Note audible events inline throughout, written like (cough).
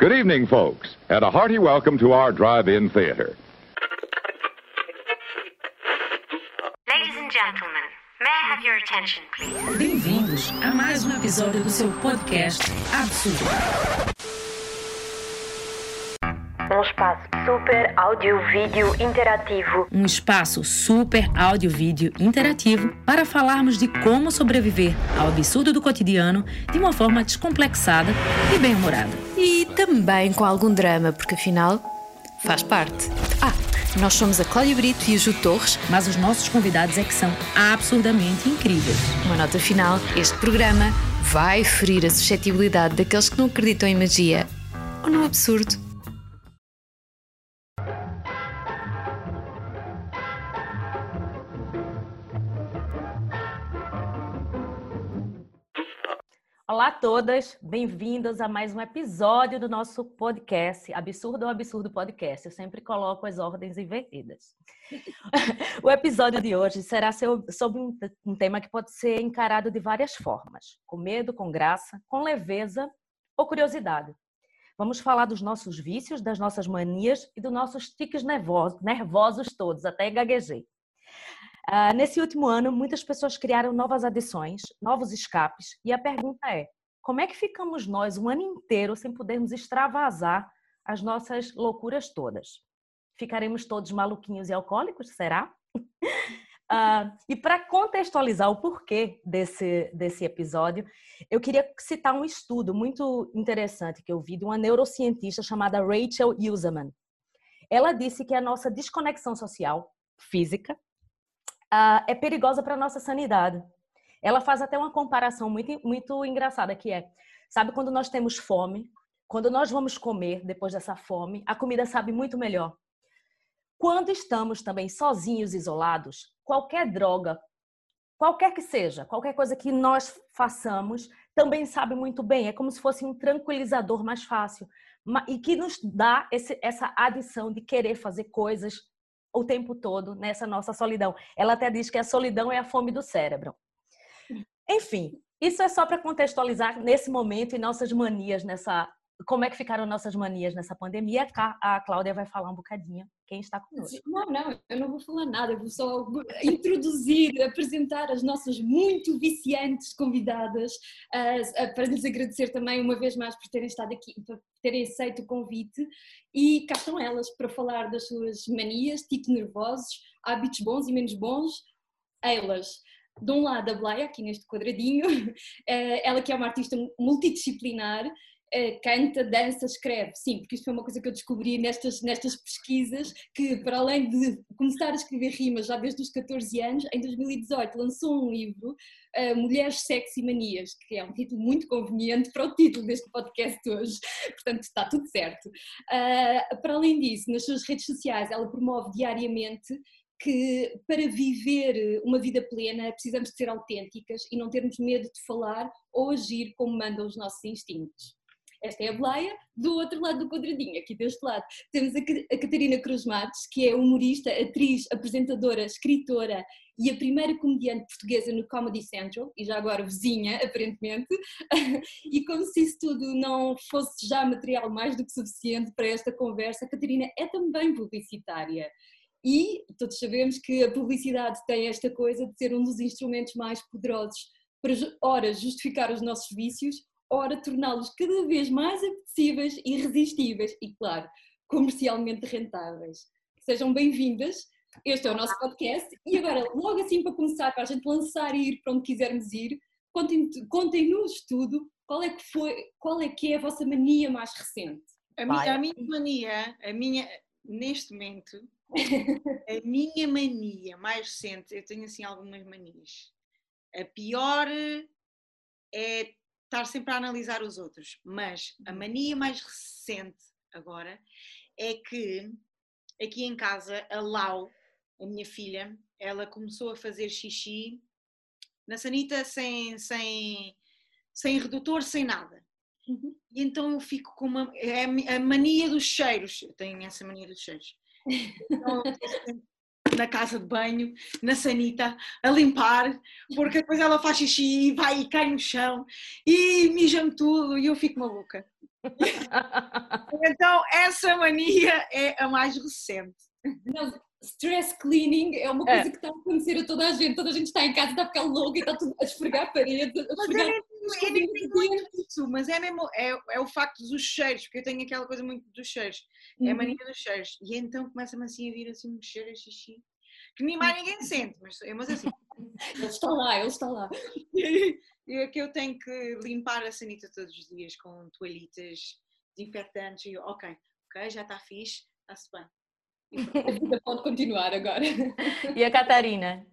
Good evening, folks, and a hearty welcome to our drive-in theater. Ladies and gentlemen, may I have your attention, please? Bem-vindos a mais um episódio do seu podcast Absurdo. Um espaço super áudio-vídeo interativo. Um espaço super áudio-vídeo interativo para falarmos de como sobreviver ao absurdo do cotidiano de uma forma descomplexada e bem-humorada. E também com algum drama, porque afinal faz parte. Ah, nós somos a Cláudia Brito e a Ju Torres. Mas os nossos convidados é que são absurdamente incríveis. Uma nota final: este programa vai ferir a suscetibilidade daqueles que não acreditam em magia ou no absurdo. Olá a todas, bem-vindas a mais um episódio do nosso podcast, Absurdo ou Absurdo Podcast. Eu sempre coloco as ordens invertidas. (laughs) o episódio de hoje será sobre um tema que pode ser encarado de várias formas: com medo, com graça, com leveza ou curiosidade. Vamos falar dos nossos vícios, das nossas manias e dos nossos tiques nervosos, nervosos todos, até gaguejei. Uh, nesse último ano, muitas pessoas criaram novas adições, novos escapes, e a pergunta é: como é que ficamos nós um ano inteiro sem podermos extravasar as nossas loucuras todas? Ficaremos todos maluquinhos e alcoólicos? Será? Uh, (laughs) e para contextualizar o porquê desse, desse episódio, eu queria citar um estudo muito interessante que eu vi de uma neurocientista chamada Rachel Useman. Ela disse que a nossa desconexão social, física, uh, é perigosa para a nossa sanidade. Ela faz até uma comparação muito, muito engraçada, que é, sabe quando nós temos fome, quando nós vamos comer depois dessa fome, a comida sabe muito melhor. Quando estamos também sozinhos, isolados, qualquer droga, qualquer que seja, qualquer coisa que nós façamos, também sabe muito bem. É como se fosse um tranquilizador mais fácil e que nos dá esse, essa adição de querer fazer coisas o tempo todo nessa nossa solidão. Ela até diz que a solidão é a fome do cérebro. Enfim, isso é só para contextualizar nesse momento e nossas manias nessa. Como é que ficaram nossas manias nessa pandemia? A Cláudia vai falar um bocadinho quem está conosco. Não, não, eu não vou falar nada, eu vou só (laughs) introduzir, apresentar as nossas muito viciantes convidadas, uh, para lhes agradecer também uma vez mais por terem estado aqui, por terem aceito o convite e cá estão elas para falar das suas manias, tipos nervosos, hábitos bons e menos bons. Elas de um lado a Bleia, aqui neste quadradinho, (laughs) eh, ela que é uma artista multidisciplinar, canta, dança, escreve. Sim, porque isso foi uma coisa que eu descobri nestas, nestas pesquisas, que para além de começar a escrever rimas já desde os 14 anos, em 2018 lançou um livro, uh, Mulheres, Sexo e Manias, que é um título muito conveniente para o título deste podcast hoje, (laughs) portanto está tudo certo. Uh, para além disso, nas suas redes sociais ela promove diariamente que para viver uma vida plena precisamos de ser autênticas e não termos medo de falar ou agir como mandam os nossos instintos. Esta é a Bleia, do outro lado do quadradinho, aqui deste lado, temos a Catarina Cruz Matos, que é humorista, atriz, apresentadora, escritora e a primeira comediante portuguesa no Comedy Central, e já agora vizinha, aparentemente, (laughs) e como se isso tudo não fosse já material mais do que suficiente para esta conversa, a Catarina é também publicitária. E todos sabemos que a publicidade tem esta coisa de ser um dos instrumentos mais poderosos para, ora, justificar os nossos vícios, ora, torná-los cada vez mais apetecíveis e irresistíveis e, claro, comercialmente rentáveis. Sejam bem-vindas. Este é o nosso podcast. E agora, logo assim, para começar, para a gente lançar e ir para onde quisermos ir, contem-nos tudo qual é que foi, qual é que é a vossa mania mais recente? A, minha, a minha mania, a minha, neste momento, a minha mania mais recente, eu tenho assim algumas manias. A pior é estar sempre a analisar os outros, mas a mania mais recente agora é que aqui em casa a Lau, a minha filha, ela começou a fazer xixi na sanita sem, sem, sem redutor, sem nada. Uhum. E então eu fico com uma. É a mania dos cheiros. Eu tenho essa mania dos cheiros. (laughs) Então, na casa de banho, na sanita, a limpar, porque depois ela faz xixi e vai e cai no chão e mija-me tudo e eu fico maluca. (laughs) Então, essa mania é a mais recente. Não, stress cleaning é uma É. coisa que está a acontecer a toda a gente. Toda a gente está em casa, está a ficar louca e está tudo a esfregar a parede, a Mas esfregar muito isso, mas é mesmo é, é o facto dos cheiros, porque eu tenho aquela coisa muito dos cheiros. É a Uhum. mania dos cheiros. E então começa-me assim a vir assim um cheiro a xixi. Que nem mais ninguém sente, mas, mas assim. Ele está lá, ele está lá. E é que eu tenho que limpar a sanita todos os dias com toalhitas desinfetantes e eu, ok, ok, já está fixe, está-se bem. (laughs) A vida pode continuar agora. E a Catarina?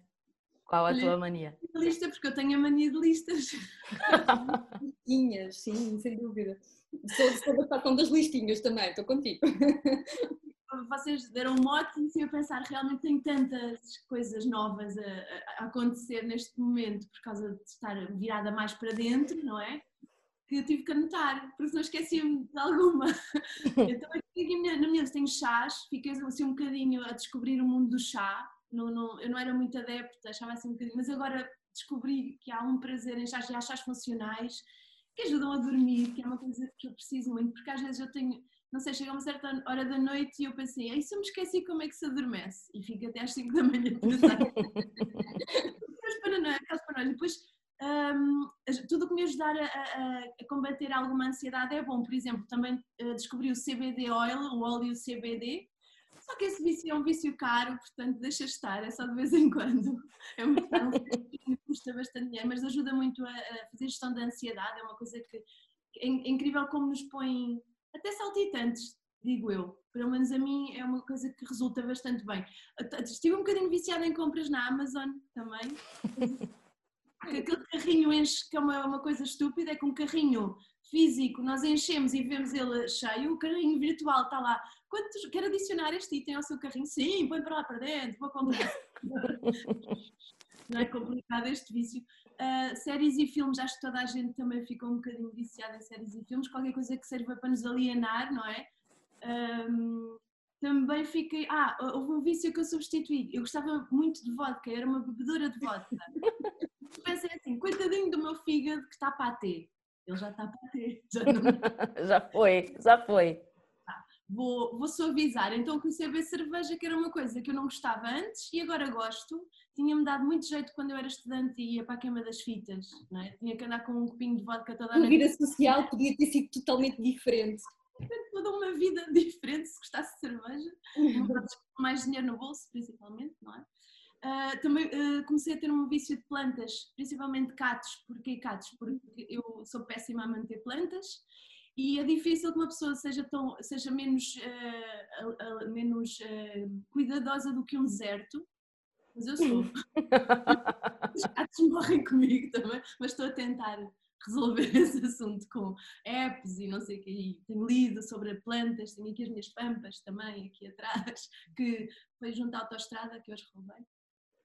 Qual a tua mania? lista, porque eu tenho a mania de listas. (laughs) Listinhas, sim, sem dúvida. Sou, sou da facção das listinhas também, estou contigo. Vocês deram um mote e eu pensar, realmente tenho tantas coisas novas a, a- acontecer neste momento por causa de estar virada mais para dentro, não é? Que eu tive que anotar, porque senão esqueci-me de alguma. (laughs) Então aqui na minha, na minha lista tenho chás, fiquei assim um bocadinho a descobrir o mundo do chá. Não, não, eu não era muito adepta, achava assim um bocadinho, mas agora descobri que há um prazer em chás e há chás funcionais que ajudam a dormir, que é uma coisa que eu preciso muito, porque às vezes eu tenho, não sei, chega uma certa hora da noite e eu pensei, aí se eu me esqueci como é que se adormece, e fico até às 5 da manhã (laughs) a pensar. Aquelas paranoias, aquelas paranoias. Depois, hum, tudo o que me ajudar a, a- a combater alguma ansiedade é bom. Por exemplo, também eh, descobri o CBD oil, o óleo CBD, só que esse vício é um vício caro, portanto deixa estar, é só de vez em quando. É muito caro, custa bastante dinheiro, mas ajuda muito a, a fazer gestão da ansiedade, é uma coisa que é é incrível como nos põe até saltitantes, digo eu. Pelo menos a mim é uma coisa que resulta bastante bem. Estive um bocadinho viciada em compras na Amazon também. (laughs) Aquele carrinho enche, que é uma, uma coisa estúpida, é que um carrinho físico nós enchemos e vemos ele cheio, o carrinho virtual está lá. Quantos, quer adicionar este item ao seu carrinho? Sim, põe para lá para dentro, vou comprar. (laughs) Não é complicado este vício. Uh, séries e filmes, acho que toda a gente também ficou um bocadinho viciada em séries e filmes, qualquer coisa que serva para nos alienar, não é? Um, também fiquei. Ah, houve um vício que eu substituí. Eu gostava muito de vodka, era uma bebedora de vodka. (laughs) Pensei assim, coitadinho do meu fígado que está para ter. Ele já está para ter. Já não... (laughs) já foi, já foi. Vou, vou suavizar. Então comecei a beber cerveja, que era uma coisa que eu não gostava antes e agora gosto. Tinha-me dado muito jeito quando eu era estudante e ia para a queima das fitas. Não é? Tinha que andar com um copinho de vodka toda a A noite. vida social podia ter sido totalmente diferente. Toda uma vida (laughs) diferente se gostasse de cerveja. com mais dinheiro no bolso, principalmente, não é? Ah, também ah, comecei a ter um vício de plantas, principalmente catos. Porquê catos? Porque eu sou péssima a manter plantas e é difícil que uma pessoa seja, tão, seja menos, ah, ah, menos ah, cuidadosa do que um deserto. Mas eu sou. (laughs) Os gatos morrem comigo também, mas estou a tentar resolver (laughs) esse assunto com apps e não sei o que. E tenho lido sobre plantas, tenho aqui as minhas pampas também, aqui atrás, que foi junto à autostrada que eu as roubei.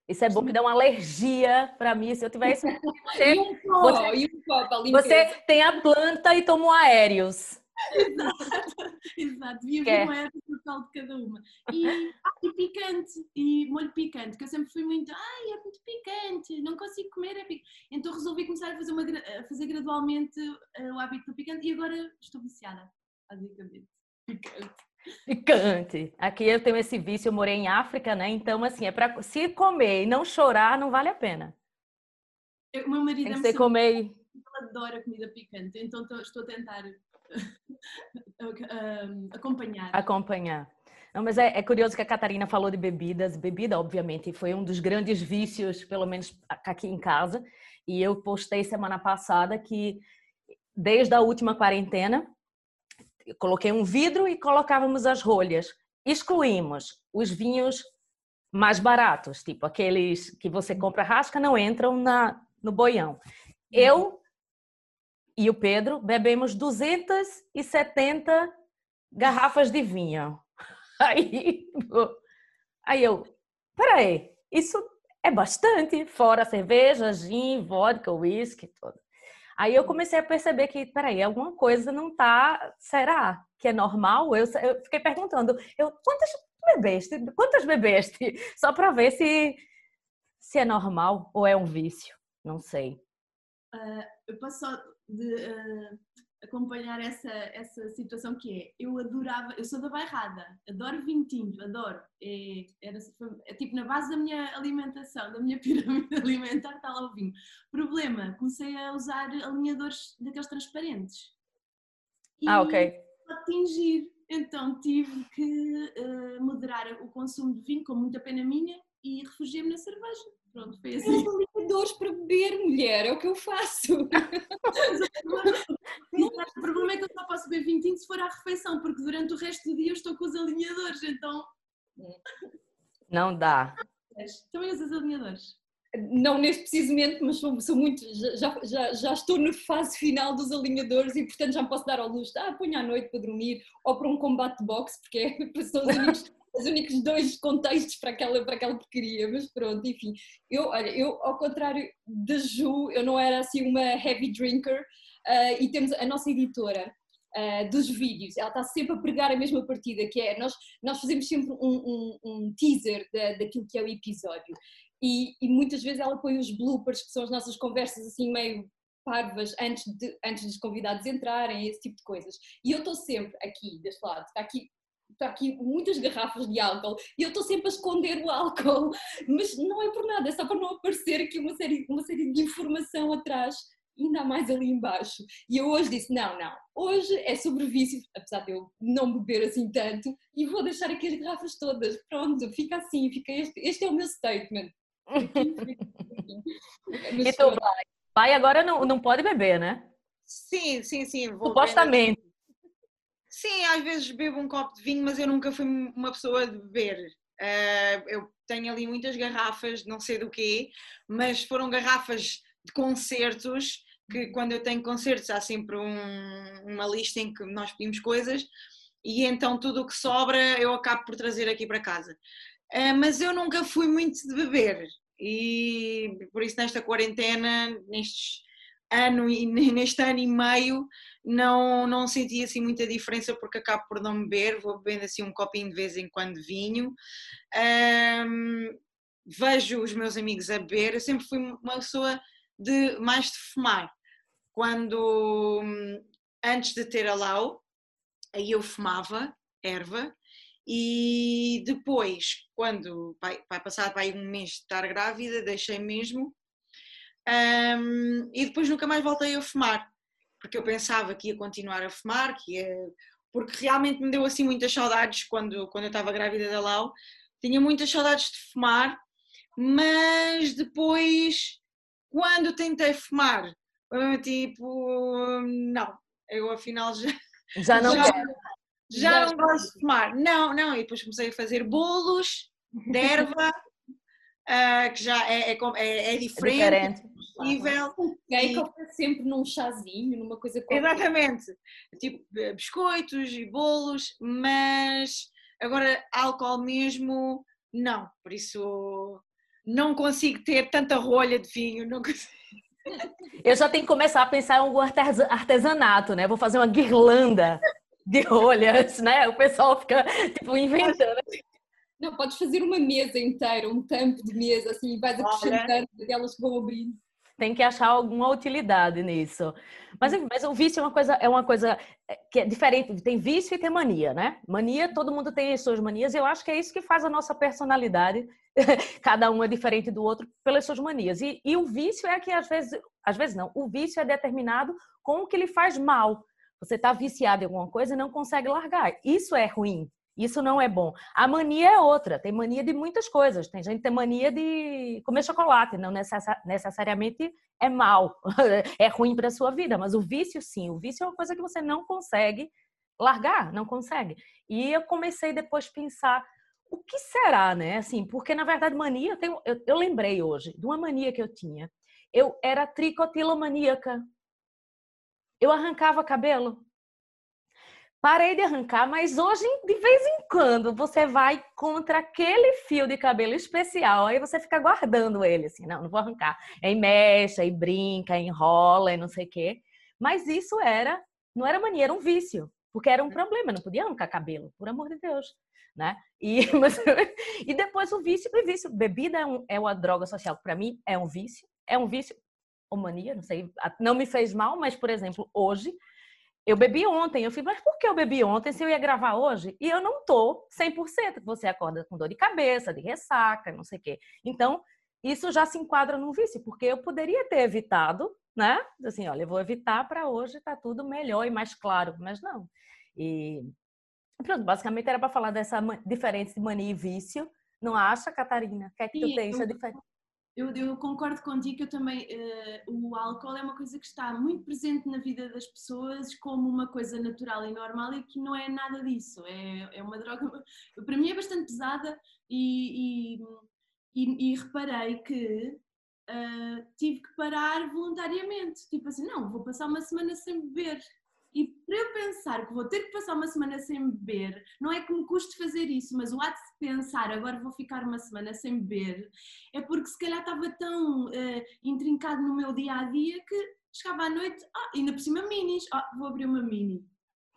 Isso é bom que dá uma alergia para mim. Se eu tivesse. E Você, um pó, Você- e um pó você tem a planta e toma um aéreos. Exato, (laughs) Que é? vir uma erva por tal de cada uma. E, ah, e picante, e molho picante, que eu sempre fui muito, ai, é muito picante, não consigo comer, é picante. Então resolvi começar a fazer, uma, a fazer gradualmente eh, o hábito do picante e agora estou viciada, basicamente. Picante. Picante. Aqui eu tenho esse vício, eu morei em África, né? Então, assim, é para se comer e não chorar, não vale a pena. Eu- meu marido Tem é que comer. ele adora comida picante, então tô- estou a tentar (laughs) um, acompanhar. acompanhar. Não, mas é, é curioso que a Catarina falou de bebidas. Bebida, obviamente, foi um dos grandes vícios, pelo menos aqui em casa. E eu postei semana passada que, desde a última quarentena, coloquei um vidro e colocávamos as rolhas. Excluímos os vinhos mais baratos, tipo aqueles que você compra rasca, não entram na, no boião. Eu e o Pedro bebemos 270 garrafas de vinho. (laughs) Aí, aí eu, peraí, isso é bastante, fora cerveja, gin, vodka, whisky, tudo. Aí eu comecei a perceber que, peraí, alguma coisa não tá, será que é normal? Eu, eu fiquei perguntando, eu, quantas bebeste? Quantas bebeste? (laughs) Só para ver se, se é normal ou é um vício, não sei. eu posso só de, uh, acompanhar essa, essa situação que é, eu adorava, eu sou da bairrada, adoro vinho tinto, adoro, é, era, é tipo na base da minha alimentação, da minha (laughs) pirâmide alimentar está lá o vinho. Problema, comecei a usar alinhadores daqueles transparentes. E Ah, ok. atingir, então tive que eh, moderar o consumo de vinho com muita pena minha e refugiei-me na cerveja. Pronto, foi assim. Eu para beber, mulher, é o que eu faço. (laughs) (laughs) O problema é que eu só posso beber vinho tinto se for à refeição, porque durante o resto do dia eu estou com os alinhadores, então. Não dá. Também usas alinhadores. Não neste preciso momento, mas sou, sou muito. Já, já, já estou na fase final dos alinhadores e, portanto, já me posso dar ao luxo. Ah, ponho à noite para dormir ou para um combate de boxe, porque é- (laughs) são os únicos, os únicos dois contextos para aquela, para aquela porcaria. Mas pronto, enfim. Eu, olha, eu, ao contrário da Ju, eu não era assim uma heavy drinker ah, e temos a nossa editora. Ah, dos vídeos, ela está sempre a pregar a mesma partida, que é nós, nós fazemos sempre um, um- um teaser da, daquilo que é o episódio. E, e muitas vezes ela põe os bloopers, que são as nossas conversas assim meio parvas antes, de, antes dos convidados entrarem, esse tipo de coisas. E eu estou sempre aqui, deste lado, está aqui, está aqui muitas garrafas de álcool. E eu estou sempre a esconder o álcool, mas não é por nada, é só para não aparecer aqui uma série, uma série de informação atrás, ainda mais ali embaixo. E eu hoje disse, não, não, hoje é sobre vício, apesar de eu não beber assim tanto, e vou deixar aqui as garrafas todas, pronto, fica assim, fica este, este é o meu statement. (laughs) E tu vai? Vai agora não, não pode beber, né? Sim, sim, sim. Vou Supostamente. Sim, às vezes bebo um copo de vinho, mas eu nunca fui uma pessoa de beber. Ah, eu tenho ali muitas garrafas, não sei do quê, mas foram garrafas de concertos, que quando eu tenho concertos há sempre um- uma lista em que nós pedimos coisas e então tudo o que sobra eu acabo por trazer aqui para casa. Ah, mas eu nunca fui muito de beber e por isso nesta quarentena, nestes ano e neste ano e meio, não, não senti assim muita diferença porque acabo por não beber, vou bebendo assim um copinho de vez em quando de vinho. Ahm, vejo os meus amigos a beber, eu sempre fui uma pessoa de mais de fumar. Quando hum, antes de ter a Lau, aí eu fumava erva e depois, quando vai, vai passar vai um mês de estar grávida, deixei mesmo Ahm, e depois nunca mais voltei a fumar, porque eu pensava que ia continuar a fumar, que ia, porque realmente me deu assim muitas saudades quando, quando eu estava grávida da Lau, tinha muitas saudades de fumar, mas depois, quando tentei fumar, foi tipo, não, eu afinal já, Já não já, quero. já não gosto de fumar. Não, não, e depois comecei a fazer bolos de erva, ah, que já é, é, é- é É diferente, diferente. possível. Quem coloca sempre num chazinho, numa coisa qualquer. Exatamente. Tipo eh, biscoitos e bolos, mas agora álcool mesmo, não. Por isso não consigo ter tanta rolha de vinho. Não consigo. Eu já tenho que começar a pensar em algum artesa- artesanato, né? Vou fazer uma guirlanda de rolhas, né? O pessoal fica, tipo, inventando. Não, podes fazer uma mesa inteira, um tampo de mesa, assim, e vais acrescentando aquelas que vão abrindo. Tem que achar alguma utilidade nisso. Mas, mas o vício é uma coisa, é uma coisa que é diferente. Tem vício e tem mania, né? Mania, todo mundo tem as suas manias. E eu acho que é isso que faz a nossa personalidade. (laughs) Cada um é diferente do outro pelas suas manias. E, e o vício é que às vezes, às vezes não. O vício é determinado com o que lhe faz mal. Você está viciado em alguma coisa e não consegue largar. Isso é ruim. Isso não é bom. A mania é outra. Tem mania de muitas coisas. Tem gente que tem mania de comer chocolate. Não necessa- necessariamente é mal, (laughs) é ruim para a sua vida. Mas o vício, sim. O vício é uma coisa que você não consegue largar, não consegue. E eu comecei depois a pensar o que será, né? Assim, porque na verdade mania, eu, tenho, eu, eu lembrei hoje de uma mania que eu tinha. Eu era tricotilomaníaca. Eu arrancava cabelo. Parei de arrancar, mas hoje, de vez em quando, você vai contra aquele fio de cabelo especial, aí você fica guardando ele, assim, não, não vou arrancar. Aí mexe, aí brinca, enrola e não sei o quê. Mas isso era, não era mania, era um vício, porque era um problema, não podia arrancar cabelo, por amor de Deus, né? E, (laughs) mas, e depois o vício, o vício, bebida é, um, é uma droga social, para mim é um vício, é um vício, ou mania, não sei, não me fez mal, mas, por exemplo, hoje eu bebi ontem. Eu falei, mas por que eu bebi ontem se eu ia gravar hoje? E eu não tô 100%. Você acorda com dor de cabeça, de ressaca, não sei o quê. Então, isso já se enquadra num vício, porque eu poderia ter evitado, né? Assim, olha, eu vou evitar para hoje tá tudo melhor e mais claro, mas não. E pronto, basicamente era para falar dessa diferença de mania e vício. Não acha, Catarina? O que é que tu tens? diferença? Eu, eu, concordo contigo que eu também uh, o álcool é uma coisa que está muito presente na vida das pessoas como uma coisa natural e normal e que não é nada disso. É, é uma droga, para mim é bastante pesada e, e, e, e reparei que uh, tive que parar voluntariamente. Tipo assim, não, vou passar uma semana sem beber. E para eu pensar que vou ter que passar uma semana sem beber, não é que me custe fazer isso, mas o ato de pensar agora vou ficar uma semana sem beber, é porque se calhar estava tão uh, intrincado no meu dia a dia que chegava à noite, ah, ainda por cima minis, ah, vou abrir uma mini.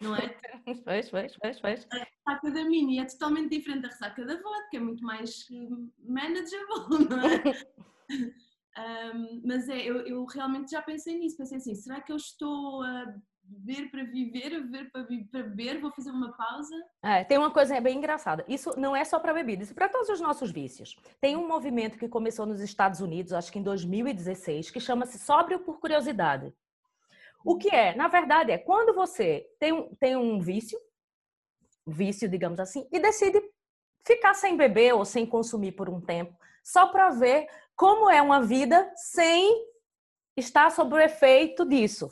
Não é? (laughs) Pois, pois, pois, pois. A ressaca da mini é totalmente diferente da ressaca da vodka, é muito mais eh, manageable, (laughs) não é? (laughs) um, mas é, eu, eu realmente já pensei nisso, pensei assim, será que eu estou a beber para viver, beber para, beber, vou fazer uma pausa. É, tem uma coisa bem engraçada. Isso não é só para bebida, isso é para todos os nossos vícios. Tem um movimento que começou nos Estados Unidos, acho que em 2016, que chama-se Sóbrio por Curiosidade. O que é? Na verdade, é quando você tem um, tem um vício, vício, digamos assim, e decide ficar sem beber ou sem consumir por um tempo, só para ver como é uma vida sem estar sob o efeito disso.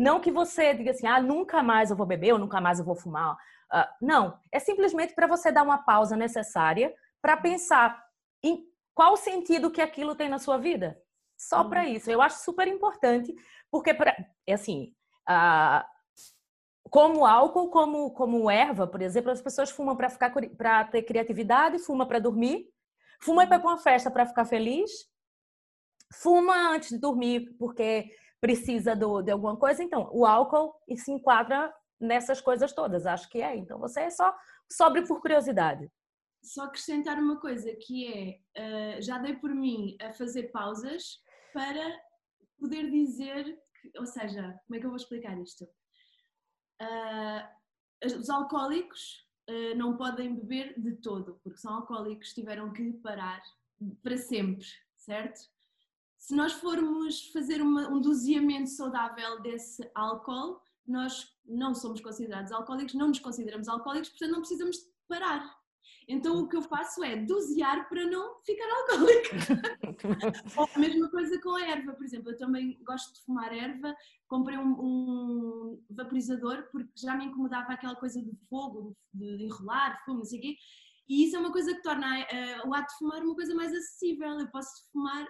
Não que você diga assim, ah, nunca mais eu vou beber ou nunca mais eu vou fumar. Uh, não, é simplesmente para você dar uma pausa necessária para pensar em qual sentido que aquilo tem na sua vida. Só para uhum. isso. Eu acho super importante, porque pra, é assim, uh, como álcool, como, como erva, por exemplo, as pessoas fumam para ficar para ter criatividade, fuma para dormir, fuma para uma festa para ficar feliz, fuma antes de dormir porque precisa do, de alguma coisa. Então, o álcool se enquadra nessas coisas todas, acho que é. Então, você é só sobre por curiosidade. Só acrescentar uma coisa que é, uh, já dei por mim a fazer pausas para poder dizer, que, ou seja, como é que eu vou explicar isto? Uh, os alcoólicos uh, não podem beber de todo, porque são alcoólicos, tiveram que parar para sempre, certo? Se nós formos fazer uma, um doseamento saudável desse álcool, nós não somos considerados alcoólicos, não nos consideramos alcoólicos, portanto não precisamos parar. Então o que eu faço é dosear para não ficar alcoólica. (laughs) a mesma coisa com a erva, por exemplo, eu também gosto de fumar erva, comprei um, um vaporizador porque já me incomodava aquela coisa de fogo, de enrolar, fumo, não sei o quê, e isso é uma coisa que torna uh, o ato de fumar uma coisa mais acessível. Eu posso fumar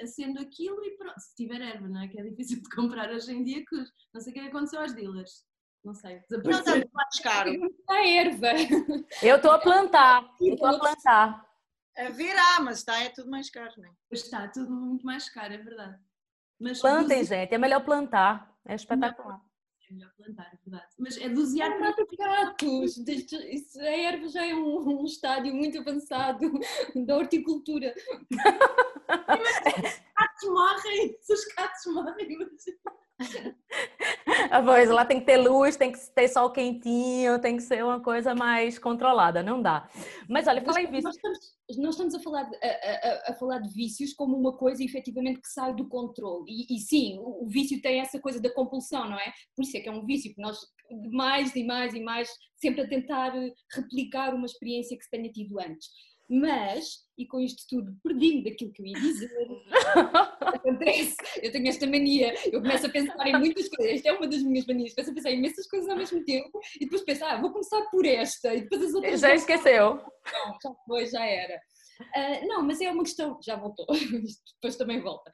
acendo aquilo e pronto, se tiver erva, não é? Que é difícil de comprar hoje em dia, que não sei o que aconteceu aos dealers. Não sei. (laughs) Não está mais caro. A erva. Eu estou a plantar. Eu estou a plantar. A virá, mas está, é tudo mais caro, não é? Está tudo muito mais caro, é verdade. Mas Plantem, gente, é melhor plantar. É espetacular é melhor plantar, é verdade. Mas é dosear para gatos. Isso, a erva já é um, um estádio muito avançado (laughs) da horticultura. os gatos morrem, se os gatos morrem, mas... A voz lá tem que ter luz, tem que ter sol quentinho, tem que ser uma coisa mais controlada, não dá. Mas olha, fala em vícios. Nós estamos, nós estamos a, falar de, a, a, a, falar de vícios como uma coisa efetivamente que sai do controle. E, e, sim, o, o vício tem essa coisa da compulsão, não é? Por isso é que é um vício, que nós mais e mais e mais sempre a tentar replicar uma experiência que se tenha tido antes. Mas, e com isto tudo, perdi-me daquilo que eu ia dizer. (laughs) Acontece, eu tenho esta mania, eu começo a pensar em muitas coisas, esta é uma das minhas manias, começo a pensar em imensas coisas ao mesmo tempo e depois penso, ah, vou começar por esta e depois as outras. Já esqueceu? Não, já foi, já era. Uh, não, mas é uma questão, já voltou, (laughs) depois também volta.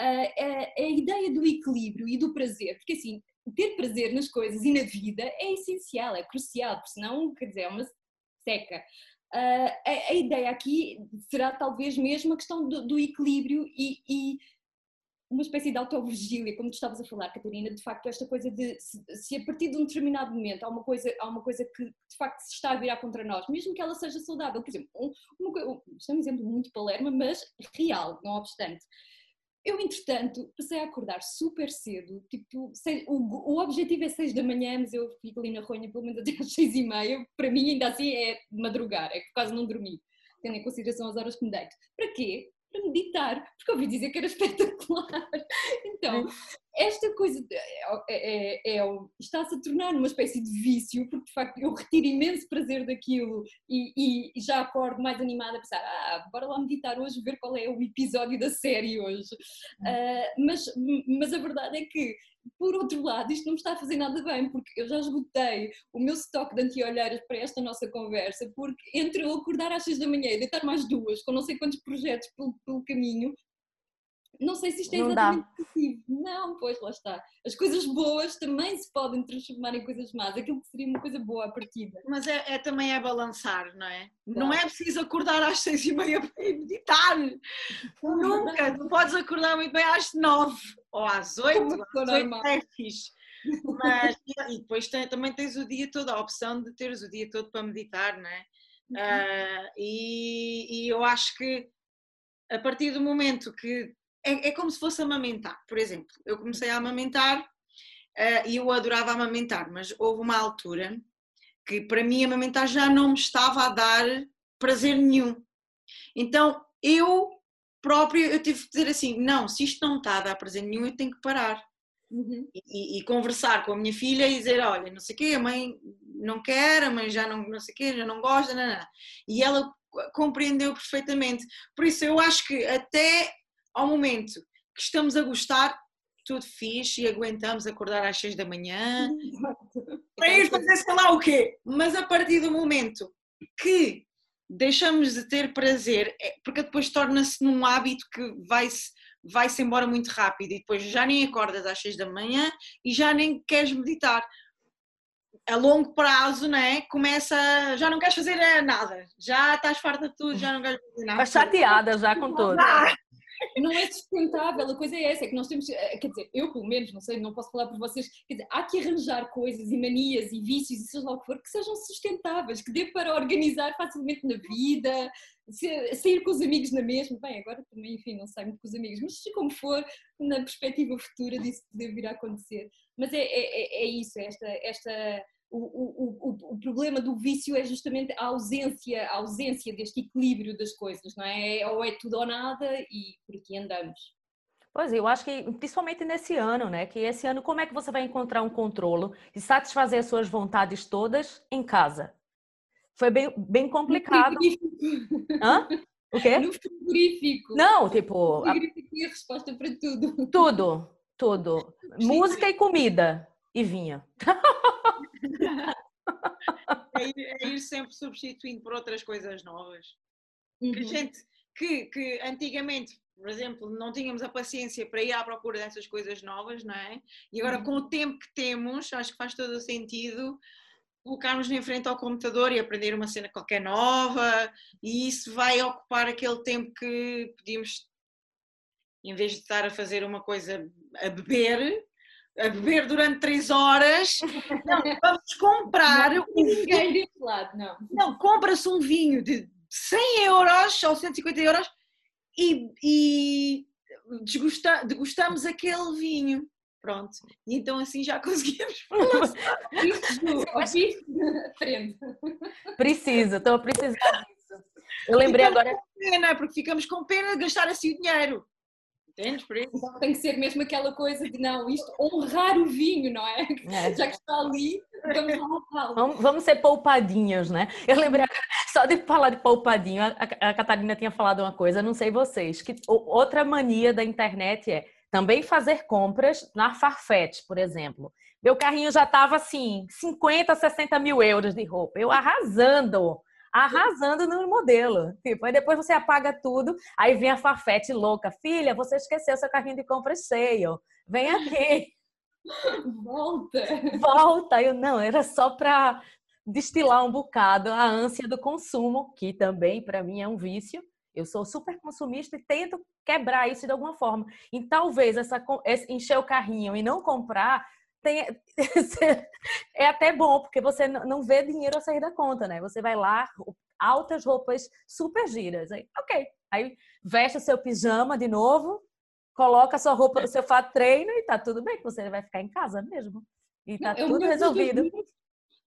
Uh, é, é a ideia do equilíbrio e do prazer, porque assim, ter prazer nas coisas e na vida é essencial, é crucial, porque senão, quer dizer, é uma seca. Uh, a, a, ideia aqui será talvez mesmo a questão do, do equilíbrio e, e, uma espécie de autovigília, como tu estavas a falar, Catarina, de facto esta coisa de se, se, a partir de um determinado momento há uma coisa, há uma coisa que de facto se está a virar contra nós, mesmo que ela seja saudável, por exemplo, um, uma, isto é um exemplo muito palerma, mas real, não obstante. Eu, entretanto, passei a acordar super cedo, tipo, sei, o, o objetivo é 6 da manhã, mas eu fico ali na ronha pelo menos (laughs) até às 6 e meia, para mim ainda assim é madrugar, é que quase não dormi, tendo em consideração as horas que me deito. Para quê? Para meditar, porque ouvi dizer que era (laughs) espetacular. Então, esta coisa é, é, é, está-se a tornar uma espécie de vício, porque de facto eu retiro imenso prazer daquilo e, e, já acordo mais animada a pensar, ah, bora lá meditar hoje, ver qual é o episódio da série hoje. Uh, mas, mas a verdade é que, por outro lado, isto não me está a fazer nada bem, porque eu já esgotei o meu estoque de anti-olheiras para esta nossa conversa, porque entre eu acordar às seis da manhã e deitar mais duas, com não sei quantos projetos pelo, pelo caminho, não sei se isto é não exatamente possível. Não, pois lá está. As coisas boas também se podem transformar em coisas más. Aquilo que seria uma coisa boa à partida. Mas é, é também é balançar, não é? Claro. Não é preciso acordar às seis e meia para meditar. Nunca. Não podes acordar muito bem às nove ou às oito. Às oito é fixe. Mas, e depois tem, também tens o dia todo, a opção de teres o dia todo para meditar, não é? Uhum. Uh, e, e eu acho que a partir do momento que é, é como se fosse amamentar. Por exemplo, eu comecei a amamentar uh, e eu adorava amamentar, mas houve uma altura que para mim amamentar já não me estava a dar prazer nenhum. Então eu própria eu tive que dizer assim, não, se isto não está a dar prazer nenhum, eu tenho que parar. Uhum. E, e, conversar com a minha filha e dizer, olha, não sei o quê, a mãe não quer, a mãe já não, não sei o quê, já não gosta, não, não. e ela compreendeu perfeitamente. Por isso eu acho que até ao momento que estamos a gostar, tudo fixe e aguentamos acordar às 6 da manhã para ir fazer sei lá o quê. Mas a partir do momento que deixamos de ter prazer, é, porque depois torna-se num hábito que vai-se vai-se embora muito rápido e depois já nem acordas às 6 da manhã e já nem queres meditar. A longo prazo, não é? Começa, já não queres fazer nada, já estás farta de tudo, já não queres fazer nada. Estás chateada já com tudo. Ah, não é sustentável, a coisa é essa, é que nós temos, eh, quer dizer, eu pelo menos, não sei, não posso falar por vocês, quer dizer, há que arranjar coisas e manias e vícios e seja lá o que for, que sejam sustentáveis, que dê para organizar facilmente na vida, sair com os amigos na mesma, bem, agora também, enfim, não saio muito com os amigos, mas se como for, na perspectiva futura disso poder vir a acontecer. Mas é, é, é, é isso, é esta, esta o, o, o, problema do vício é justamente a ausência, a ausência deste equilíbrio das coisas, não é? Ou é tudo ou nada e por aqui andamos. Pois eu acho que principalmente nesse ano, né? Que esse ano como é que você vai encontrar um controlo e satisfazer as suas vontades todas em casa? Foi bem, bem complicado. Hã? O quê? No frigorífico. Não, tipo. No frigorífico a resposta para tudo. Tudo, tudo. Música e comida. E vinha. (laughs) é, ir, é ir sempre substituindo por outras coisas novas. Uhum. Que gente que, que antigamente, por exemplo, não tínhamos a paciência para ir à procura dessas coisas novas, não é? E agora, uhum. com o tempo que temos, acho que faz todo o sentido colocarmos em frente ao computador e aprender uma cena qualquer nova, e isso vai ocupar aquele tempo que podíamos, em vez de estar a fazer uma coisa a beber, a beber durante três horas. Não, vamos comprar não, um ninguém desse lado, não. Não, compra-se um vinho de 100 euros ou 150 euros e, e desgusta, degustamos aquele vinho. Pronto. E então assim já (laughs) conseguimos falar. Preciso, estou a precisar disso. Eu lembrei agora. Pena, porque ficamos com pena de gastar assim o dinheiro. Entendes por isso? Então tem que ser mesmo aquela coisa de não, isto, honrar o vinho, não é? é. Já que está ali, vamos honrá-lo. Vamos, vamos ser poupadinhos, né? Eu lembrei, (laughs) só de falar de poupadinho, a, a Catarina tinha falado uma coisa, não sei vocês, que outra mania da internet é também fazer compras na Farfetch, por exemplo. Meu carrinho já estava assim, 50, 60 mil euros de roupa. Eu arrasando arrasando no modelo. Tipo, aí depois você apaga tudo, aí vem a Farfetch louca. Filha, você esqueceu seu carrinho de compras cheio. Vem aqui. (laughs) Volta. Volta. Eu não, era só para destilar um bocado a ânsia do consumo, que também para mim é um vício. Eu sou super consumista e tento quebrar isso de alguma forma. E talvez essa encher o carrinho e não comprar tem, (laughs) é até bom, porque você não vê dinheiro a sair da conta, né? Você vai lá, altas roupas super giras. Aí, ok. Aí veste o seu pijama de novo, coloca a sua roupa, o seu fato treino e tá tudo bem, que você vai ficar em casa mesmo. E tá Não, é tudo resolvido.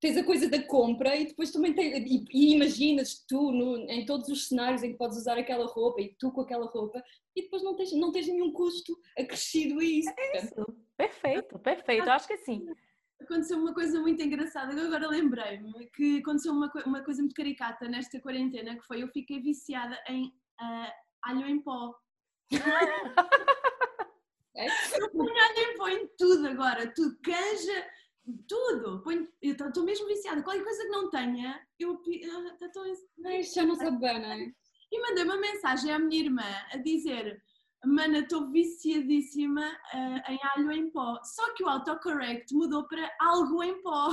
Tens a coisa da compra e depois também tem, e, e imaginas tu no- em todos os cenários em que podes usar aquela roupa e tu com aquela roupa e depois não tens, não tens nenhum custo acrescido a isso. portanto, Isso. Perfeito, perfeito. Eu acho que sim. Aconteceu uma coisa muito engraçada, que agora lembrei-me, que aconteceu uma, uma coisa muito caricata nesta quarentena, que foi eu fiquei viciada em ah, alho em pó. (laughs) É? Eu ponho alho em pó em tudo agora, tudo, canja, tudo. Ponho- eu estou mesmo viciada. Qualquer coisa que não tenha, eu ah, tão- Mas já não sabe bem, não é? E mandei uma mensagem à minha irmã a dizer: Mana, estou viciadíssima ah, em alho em pó. Só que o autocorrect mudou para algo em pó.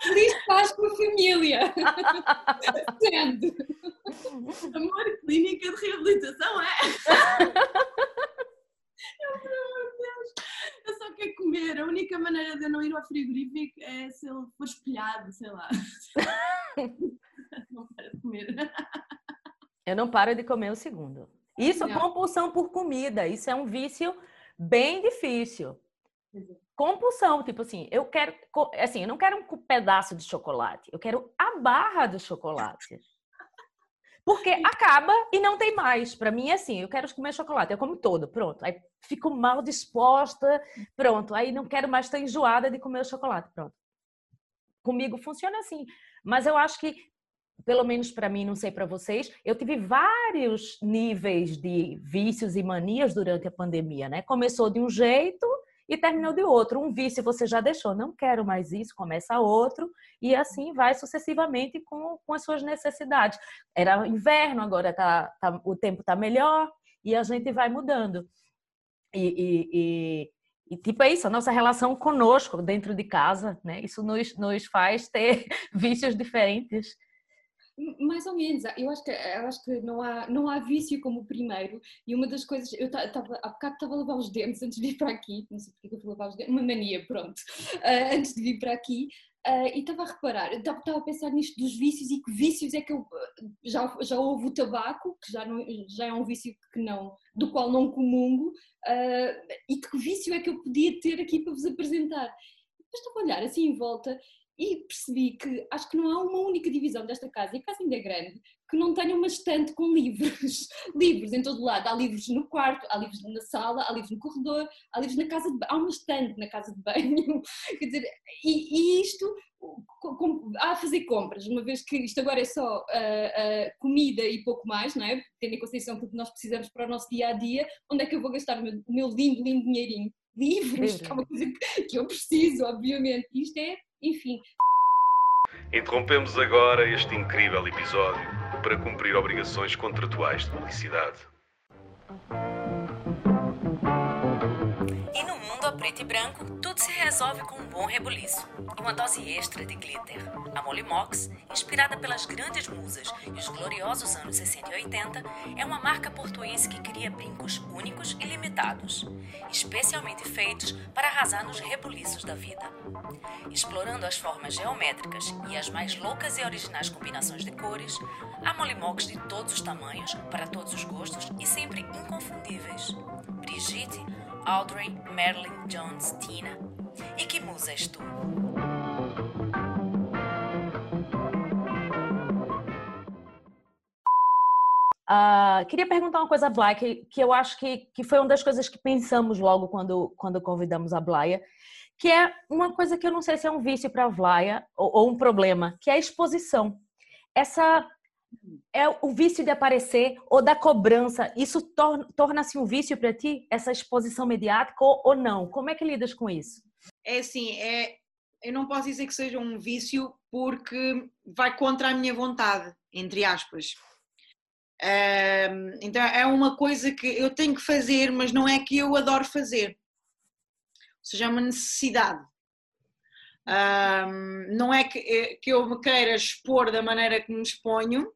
Por isso faz com a família. (laughs) Amor, clínica de reabilitação é? (laughs) Eu, pelo amor de Deus, eu só quero comer. A única maneira de eu não ir ao frigorífico é se ele for espelhado, sei lá. (laughs) Não para de comer. Eu não paro de comer o segundo. Isso é compulsão por comida. Isso é um vício bem difícil. É. Compulsão, tipo assim, eu quero, assim, eu não quero um pedaço de chocolate, eu quero a barra do chocolate. Porque acaba e não tem mais. Para mim é assim, eu quero comer chocolate, eu como todo, pronto. Aí fico mal disposta, pronto. Aí não quero mais estar enjoada de comer o chocolate, pronto. Comigo funciona assim. Mas eu acho que pelo menos para mim, não sei para vocês, eu tive vários níveis de vícios e manias durante a pandemia, né? Começou de um jeito e terminou de outro. Um vício você já deixou, não quero mais isso, começa outro, e assim vai sucessivamente com, com as suas necessidades. Era inverno, agora tá, tá- o tempo tá melhor e a gente vai mudando. E, e- e- e, tipo, é isso, a nossa relação conosco dentro de casa, né? Isso nos, nos faz ter (laughs) vícios diferentes. Mais ou menos, eu acho que, eu acho que não, há, não há vício como o primeiro. E uma das coisas, eu estava há bocado estava a lavar os dentes antes de vir para aqui, não sei porque que eu fui lavar os dentes, uma mania, pronto, ah, antes de vir para aqui. ah, e estava a reparar, estava a pensar nisto dos vícios e que vícios é que eu. ah, Já, já houve o tabaco, que já, não, já é um vício que não, do qual não comungo, ah, e que vício é que eu podia ter aqui para vos apresentar. Depois estava a olhar assim em volta e percebi que acho que não há uma única divisão desta casa, e a casa ainda é grande, que não tenha uma estante com livros. (laughs) livros em todo lado. Há livros no quarto, há livros na sala, há livros no corredor, há livros na casa de banho, há uma estante na casa de banho. (laughs) Quer dizer, e, e isto com- com- há a fazer compras, uma vez que isto agora é só ah, ah, comida e pouco mais, não é? Tendo em consideração tudo que nós precisamos para o nosso dia a dia, onde é que eu vou gastar o meu, o meu lindo, lindo dinheirinho? Livros, que é uma coisa que, que eu preciso, obviamente. Isto é, enfim, Interrompemos agora este incrível episódio para cumprir obrigações contratuais de publicidade. Preto e branco, tudo se resolve com um bom rebuliço e uma dose extra de glitter. A Molimox, inspirada pelas grandes musas e os gloriosos anos 60 e 80, é uma marca portuense que cria brincos únicos e limitados, especialmente feitos para arrasar nos rebuliços da vida. Explorando as formas geométricas e as mais loucas e originais combinações de cores, há Molimox de todos os tamanhos, para todos os gostos e sempre inconfundíveis. Brigitte, Audrey, Marilyn, Jones, Tina. E que musa és tu? Ah, queria perguntar uma coisa a Blay, que, que eu acho que, que foi uma das coisas que pensamos logo quando, quando convidamos a Blaia, que é uma coisa que eu não sei se é um vício para a Blaia ou, ou um problema, que é a exposição. Essa é o vício de aparecer ou da cobrança. Isso tor- torna-se um vício para ti, essa exposição mediática ou, não? Como é que lidas com isso? É assim, é, eu não posso dizer que seja um vício porque vai contra a minha vontade, entre aspas. Então é uma coisa que eu tenho que fazer, mas não é que eu adoro fazer. Ou seja, é uma necessidade. Ahm, não é que, é que eu me queira expor da maneira que me exponho,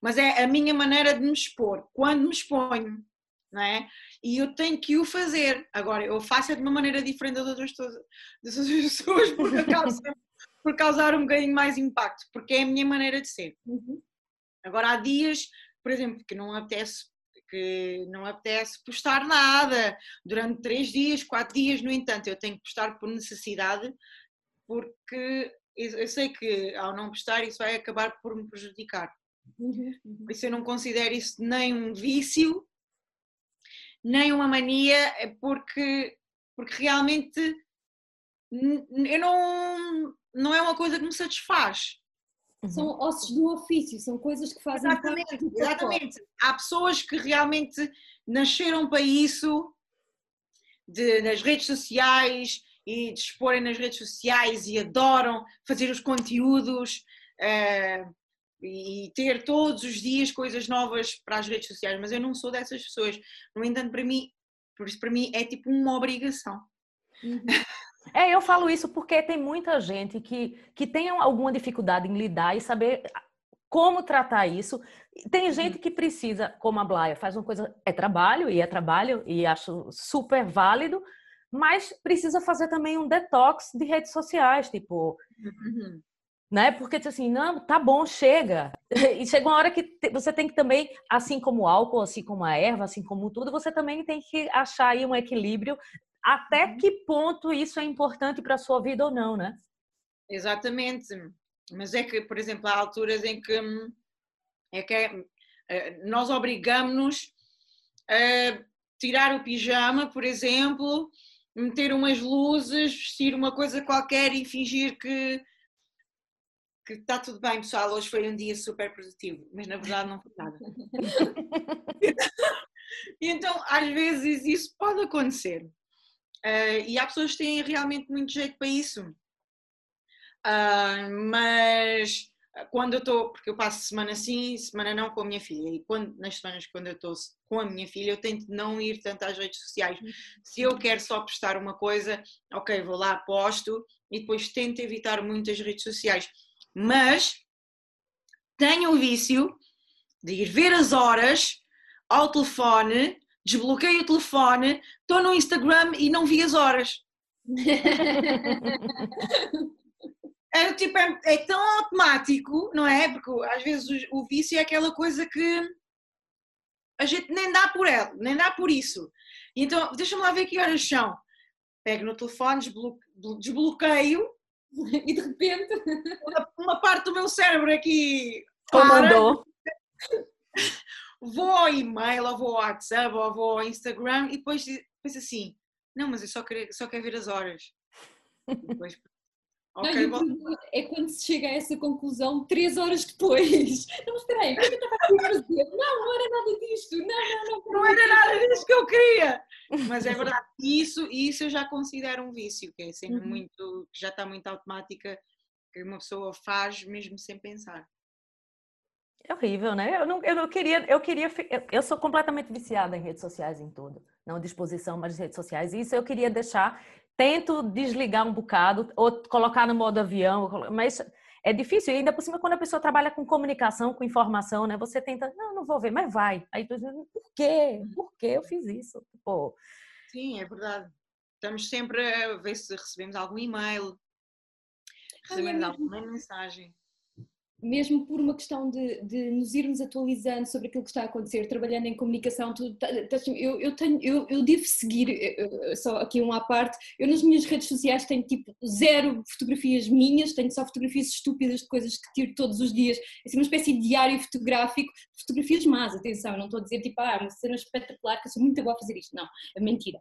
mas é a minha maneira de me expor, quando me exponho, não é? E eu tenho que o fazer. Agora, eu faço é de uma maneira diferente das outras, das outras pessoas, acabo (laughs) sempre por causar um bocadinho mais impacto, porque é a minha maneira de ser. Agora, há dias por exemplo, que não apetece que não apetece postar nada durante três dias, quatro dias, no entanto, eu tenho que postar por necessidade, porque eu sei que ao não postar isso vai acabar por me prejudicar. Uhum, uhum. Por isso eu não considero isso nem um vício, nem uma mania, é porque, porque realmente eu não, não é uma coisa que me satisfaz. São ossos do ofício, são coisas que fazem Exatamente, parte do exatamente. Há pessoas que realmente nasceram para isso, de, nas redes sociais e de exporem nas redes sociais e adoram fazer os conteúdos uh, e ter todos os dias coisas novas para as redes sociais, mas eu não sou dessas pessoas. No entanto, para mim, por isso para mim é tipo uma obrigação. Uhum. É, eu falo isso porque tem muita gente que, que tem alguma dificuldade em lidar e saber como tratar isso. Tem Uhum. gente que precisa, como a Blaia, faz uma coisa, é trabalho e é trabalho e acho super válido, mas precisa fazer também um detox de redes sociais, tipo, Uhum. Né? Porque assim, não, tá bom, chega. (laughs) E chega uma hora que você tem que também, assim como o álcool, assim como a erva, assim como tudo, você também tem que achar aí um equilíbrio até que ponto isso é importante para a sua vida ou não, né? Exatamente. Mas é que, por exemplo, há alturas em que hum, é que é, eh, nós obrigamos-nos a tirar o pijama, por exemplo, meter umas luzes, vestir uma coisa qualquer e fingir que que está tudo bem, pessoal. Hoje foi um dia super produtivo, mas na verdade não foi nada. E (laughs) então, às vezes, isso pode acontecer. Ah, e há pessoas que têm realmente muito jeito para isso. Ah, mas quando eu estou, porque eu passo semana sim, semana não com a minha filha, e quando, nas semanas quando eu estou com a minha filha, eu tento não ir tanto às redes sociais. Se eu quero só postar uma coisa, ok, vou lá, posto, e depois tento evitar muitas redes sociais. Mas tenho o vício de ir ver as horas ao telefone, desbloqueio o telefone, estou no Instagram e não vi as horas. (laughs) É, tipo, é, é tão automático, não é? Porque às vezes o, o vício é aquela coisa que a gente nem dá por ela, nem dá por isso. Então, deixa-me lá ver que horas são. Pego no telefone, desblo- desbloqueio (laughs) E de repente. uma, uma parte do meu cérebro aqui Comandou. vou ao e-mail, ou vou ao WhatsApp, ou vou ao Instagram e depois penso assim, não, mas eu só quero, só quero ver as horas. E depois, Não, ok, e o vou- problema é quando se chega a essa conclusão três horas depois. (laughs) Não, espera aí, o que é que eu estava aqui a fazer? Não, não era nada disto. Não, não, não. não era nada disso que eu queria. Mas é (laughs) verdade, isso, isso eu já considero um vício, que é sempre Uhum. muito, que já está muito automática, que uma pessoa faz mesmo sem pensar. É horrível, né? Eu não, eu não queria, eu queria, eu sou completamente viciada em redes sociais, em tudo. Não disposição, mas redes sociais. Isso eu queria deixar, tento desligar um bocado, ou colocar no modo avião, mas é difícil. E ainda por cima, quando a pessoa trabalha com comunicação, com informação, né? Você tenta, não, não vou ver, mas vai. Aí tu diz, por quê? Por que eu fiz isso? Pô, Sim, é verdade. Estamos sempre a ver se recebemos algum e-mail, recebemos mesmo. alguma mensagem. Mesmo por uma questão de, de nos irmos atualizando sobre aquilo que está a acontecer, trabalhando em comunicação, tá- tá- eu, eu, tenho, eu, eu devo seguir, eh, eh, só aqui um à parte, eu nas minhas redes sociais tenho tipo zero fotografias minhas, tenho só fotografias estúpidas de coisas que tiro todos os dias, assim uma espécie de diário fotográfico, fotografias más, atenção, não estou a dizer tipo, ah, uma cena espetacular que eu sou muito boa a fazer isto, não, é mentira.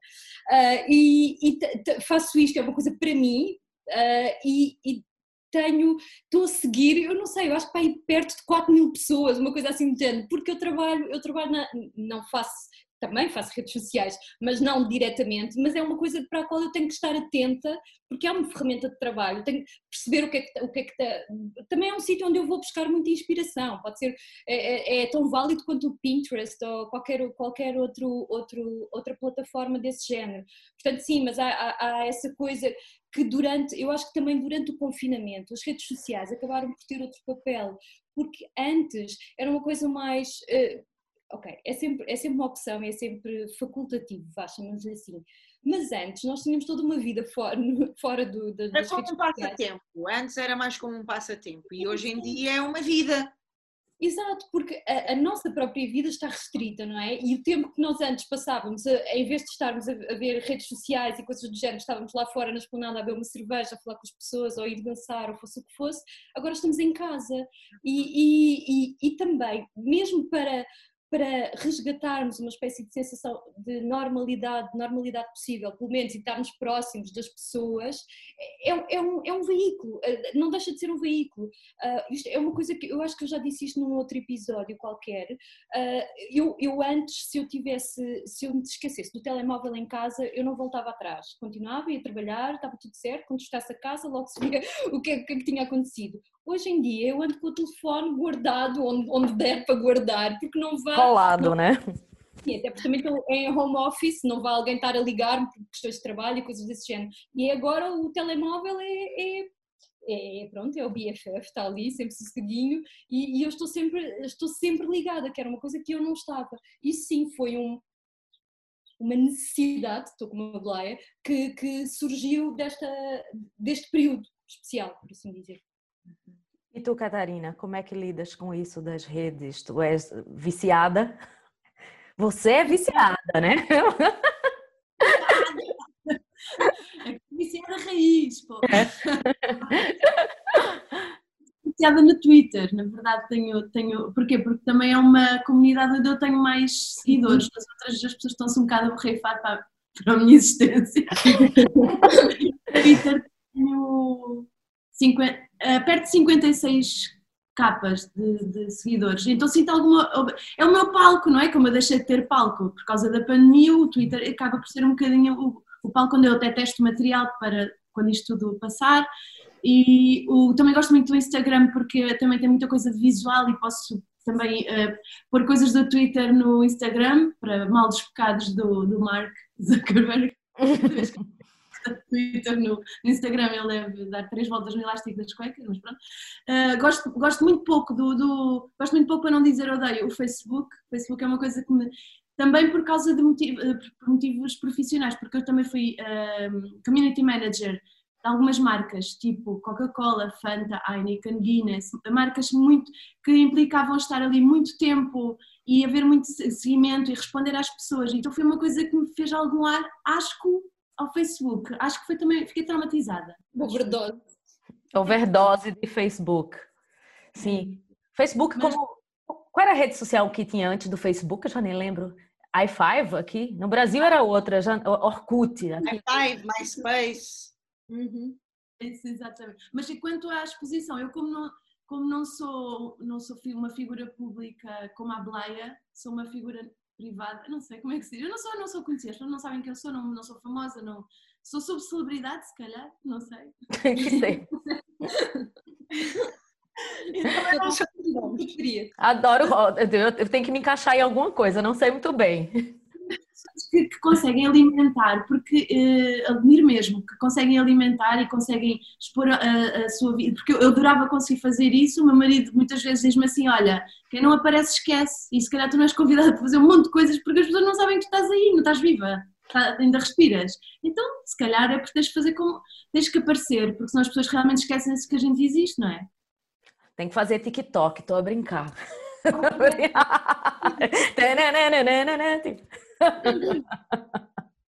Ah, e e faço isto, é uma coisa para mim, ah, e- e tenho, estou a seguir, eu não sei, eu acho que vai perto de 4 mil pessoas, uma coisa assim do género, porque eu trabalho, eu trabalho na, não faço, também faço redes sociais, mas não diretamente, mas é uma coisa para a qual eu tenho que estar atenta, porque é uma ferramenta de trabalho, tenho que perceber o que é que, o que, é que está, também é um sítio onde eu vou buscar muita inspiração, pode ser, é, é- é tão válido quanto o Pinterest ou qualquer, qualquer outro, outro, outra plataforma desse género, portanto sim, mas há, há, há essa coisa que durante, eu acho que também durante o confinamento, as redes sociais acabaram por ter outro papel, porque antes era uma coisa mais. Ok, é sempre, é sempre uma opção, é sempre facultativo, chamamos-lhe assim. Mas antes nós tínhamos toda uma vida fora, (laughs) fora do, da- das como redes um sociais. passatempo. Antes era mais como um passatempo e hoje em dia é uma vida. Exato, porque a, a, nossa própria vida está restrita, não é? E o tempo que nós antes passávamos, a, em vez de estarmos a, a, ver redes sociais e coisas do género, estávamos lá fora na esplanada a beber uma cerveja, a falar com as pessoas, ou ir dançar, ou fosse o que fosse, agora estamos em casa. E, e, e, e também, mesmo para para resgatarmos uma espécie de sensação de normalidade, normalidade possível, pelo menos, e estarmos próximos das pessoas, é, é, um, é um veículo, eh, não deixa de ser um veículo. Uh, isto é uma coisa que eu acho que eu já disse isto num outro episódio qualquer. Uh, eu, eu antes, se eu tivesse, se eu me esquecesse do telemóvel em casa, eu não voltava atrás. Continuava, ia trabalhar, estava tudo certo, quando chegasse a casa, logo sabia (laughs) o que, é, o é que tinha acontecido. Hoje em dia eu ando com o telefone guardado onde, onde der para guardar, porque não vai. Colado, não... né? Sim, até porque também estou em home office, não vai alguém estar a ligar por questões de trabalho e coisas desse género. E agora o telemóvel é, é, é pronto, é o BFF, está ali sempre sossegadinho e, e, eu estou sempre, estou sempre ligada, que era uma coisa que eu não estava. Isso sim foi um, uma necessidade, estou com uma blaia, que, que surgiu desta, deste período especial, por assim dizer. E tu, Catarina, como é que lidas com isso das redes? Tu és viciada? Você é viciada, né? É viciada raiz, pô. É. (laughs) viciada no Twitter, na verdade tenho, tenho, porquê? Porque também é uma comunidade onde eu tenho mais seguidores, as outras as pessoas estão-se um bocado a borrifar para, para a minha existência. (laughs) Twitter tenho 50, uh, perto de 56 capas de, de, seguidores. Então sinto alguma. É o meu palco, não é? Como eu deixei de ter palco por causa da pandemia, o Twitter acaba por ser um bocadinho o, o palco onde eu até testo material para quando isto tudo passar. E o, também gosto muito do Instagram porque também tem muita coisa visual e posso também uh, pôr coisas do Twitter no Instagram para mal despecados do, do Mark Zuckerberg. (laughs) Twitter, no, Instagram ele deve dar três voltas no elástico das cuecas, mas pronto. Uh, gosto, gosto muito pouco do, do, Gosto muito pouco para não dizer odeio o Facebook. O Facebook é uma coisa que me. Também por causa de motivo, ah, por motivos profissionais, porque eu também fui uh, community manager de algumas marcas, tipo Coca-Cola, Fanta, Heineken, Guinness, marcas muito que implicavam estar ali muito tempo e haver muito seguimento e responder às pessoas. Então foi uma coisa que me fez algum ar asco ao Facebook. Acho que foi também, fiquei traumatizada. Overdose. Overdose de Facebook. Sim. Facebook, Mas... como. Qual era a rede social que tinha antes do Facebook? Eu já nem lembro. i5 aqui. No Brasil era outra, já, Orkut. i5, MySpace. Uhum. Isso, exatamente. Mas quanto à exposição, eu como não, como não sou, não sou uma figura pública como a Bleia, sou uma figura privada, não sei como é que se diz. Eu não sou, não sou conhecida, pessoas não sabem quem eu sou, não, não sou famosa, não. Sou subcelebridade, se calhar, não sei. (laughs) (laughs) sei. Adoro, eu tenho que me encaixar em alguma coisa, não sei muito bem que, que conseguem alimentar, porque uh, admiro mesmo, que conseguem alimentar e conseguem expor a, a, sua vida, porque eu, eu adorava conseguir fazer isso, o meu marido muitas vezes diz-me assim, olha, quem não aparece esquece, e se calhar tu não és convidada para fazer um monte de coisas porque as pessoas não sabem que tu estás aí, não estás viva, tá, ainda respiras. Então, se calhar é porque tens que fazer como, tens que aparecer, porque senão as pessoas realmente esquecem-se que a gente existe, não é? Tem que fazer TikTok, estou a brincar. (laughs)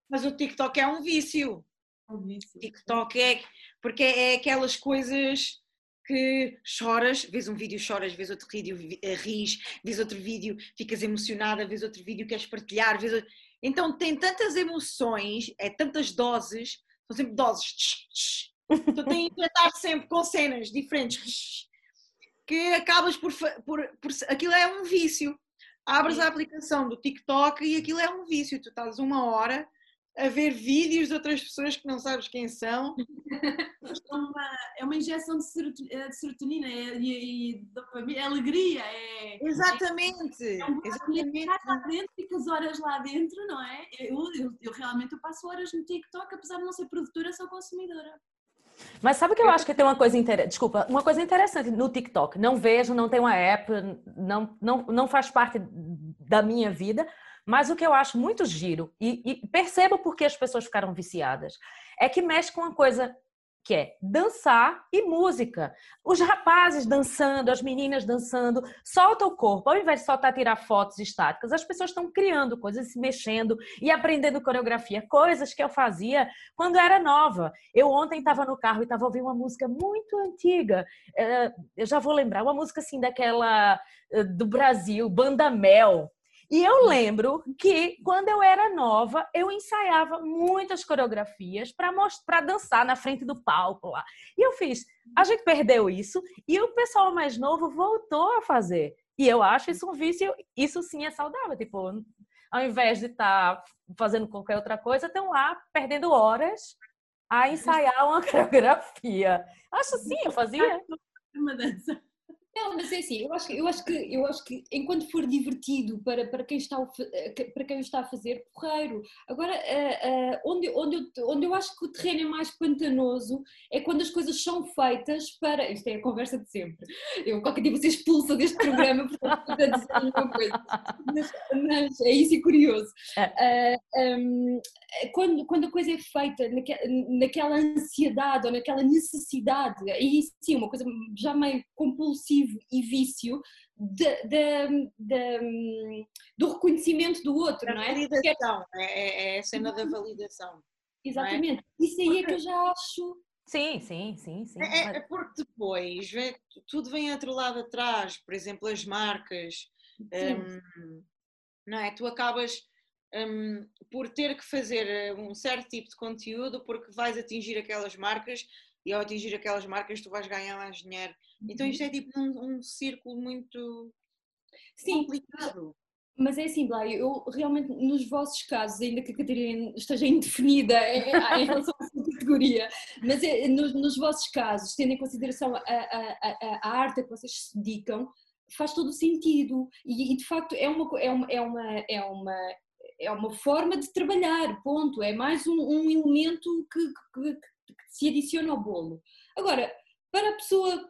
Mas o TikTok é um vício. É um vício. TikTok é porque é aquelas coisas que choras, vês um vídeo, choras, vês outro vídeo, eh, ris, vês outro vídeo, ficas emocionada, vês outro vídeo, queres partilhar, vês outro... então tem tantas emoções, é tantas doses, são sempre doses, tu tens que estar sempre com cenas diferentes, que acabas por, por, por aquilo é um vício abres a aplicação do TikTok e aquilo é um vício. Tu estás uma hora a ver vídeos de outras pessoas que não sabes quem são. (laughs) É uma, é uma injeção de eh, serotonina é, e, e dopamina, é alegria. É, exatamente. É, é um exatamente. lá dentro, ficas horas lá dentro, não é? Eu, eu, eu realmente eu passo horas no TikTok, apesar de não ser produtora, sou consumidora. Mas sabe que eu acho que tem uma coisa interessante, desculpa, uma coisa interessante no TikTok. Não vejo, não tenho uma app, não, não, não faz parte da minha vida, mas o que eu acho muito giro, e, e percebo porque as pessoas ficaram viciadas, é que mexe com uma coisa que é dançar e música. Os rapazes dançando, as meninas dançando, solta o corpo. Ao invés de soltar tirar fotos estáticas, as pessoas estão criando coisas, se mexendo e aprendendo coreografia, coisas que eu fazia quando era nova. Eu ontem estava no carro e estava ouvindo uma música muito antiga. Eh, eu já vou lembrar, uma música assim daquela eh, do Brasil, Banda Mel. E eu lembro que quando eu era nova, eu ensaiava muitas coreografias para dançar na frente do palco lá. E eu fiz. A gente perdeu isso e o pessoal mais novo voltou a fazer. E eu acho isso um vício, isso sim é saudável. Tipo, ao invés de estar tá fazendo qualquer outra coisa, estão lá perdendo horas a ensaiar uma (laughs) coreografia. Acho sim, eu fazia. Uma dança. Não, mas é assim, eu acho que, eu acho que, eu acho que enquanto for divertido para, para, quem está, eh, para quem o está a fazer, porreiro. Agora, uh, uh, onde, onde, eu, onde eu acho que o terreno é mais pantanoso é quando as coisas são feitas para. Isto é a conversa de sempre. Eu qualquer dia vou ser expulsa deste programa porque estou a dizer a mesma coisa. Mas, mas, é isso e curioso. Uh, um, quando, quando a coisa é feita naque, naquela ansiedade ou naquela necessidade, aí sim, uma coisa já meio compulsiva e vício de, de, de, do reconhecimento do outro, da não é? Validação, é, é, é a cena da validação. É? Exatamente, é? isso aí é que eu já acho. Sim, sim, sim, sim. É, é porque depois vê, tudo vem atrelado atrás, por exemplo, as marcas, um, não é? Tu acabas um, por ter que fazer eh, um certo tipo de conteúdo porque vais atingir aquelas marcas e ao atingir aquelas marcas tu vais ganhar mais dinheiro. Então isto é tipo um, um círculo muito Sim, complicado. Mas é assim, Blay, eu realmente, nos vossos casos, ainda que a Catarina esteja indefinida em, em relação à sua categoria, mas é, nos, nos, vossos casos, tendo em consideração a, a, a, a, arte a que vocês se dedicam, faz todo o sentido. E, e de facto é uma, é, uma, é, uma, é, uma, é uma forma de trabalhar, ponto. É mais um, um elemento que, que, que se adiciona ao bolo. Agora, para a pessoa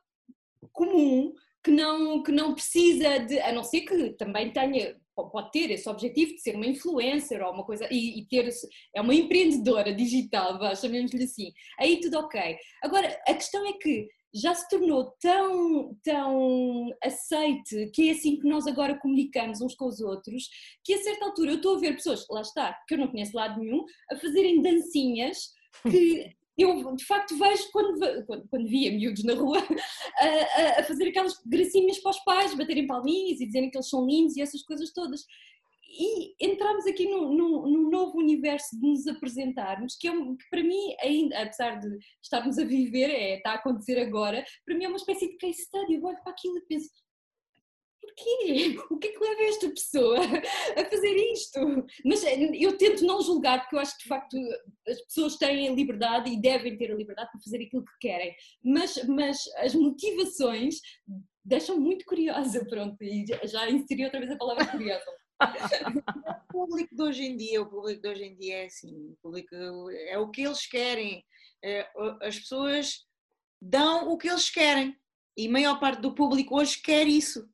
comum que não, que não precisa de, a não ser que também tenha, pode ter esse objetivo de ser uma influencer ou uma coisa, e, e ter, é uma empreendedora digital, chamemos-lhe assim, aí tudo ok. Agora, a questão é que já se tornou tão, tão aceite que é assim que nós agora comunicamos uns com os outros, que a certa altura eu estou a ver pessoas, lá está, que eu não conheço lado nenhum, a fazerem dancinhas que (laughs) eu de facto vejo quando, quando, quando via miúdos na rua (laughs) a, a, fazer aquelas gracinhas para os pais, baterem palminhas e dizerem que eles são lindos e essas coisas todas. E entramos aqui num, num, num novo universo de nos apresentarmos, que, é, que para mim, ainda, apesar de estarmos a viver, é, está a acontecer agora, para mim é uma espécie de case study. Eu olho para aquilo e penso, porquê? (laughs) O que é que leva esta pessoa (laughs) a fazer isto? Mas eh, eu tento não julgar, porque eu acho que de facto as pessoas têm a liberdade e devem ter a liberdade para fazer aquilo que querem. Mas, mas as motivações deixam muito curiosa, (laughs) pronto, e já inseri outra vez a palavra curiosa. o público de hoje em dia, o público de hoje em dia é assim, o público é o que eles querem. É, as pessoas dão o que eles querem. E a maior parte do público hoje quer isso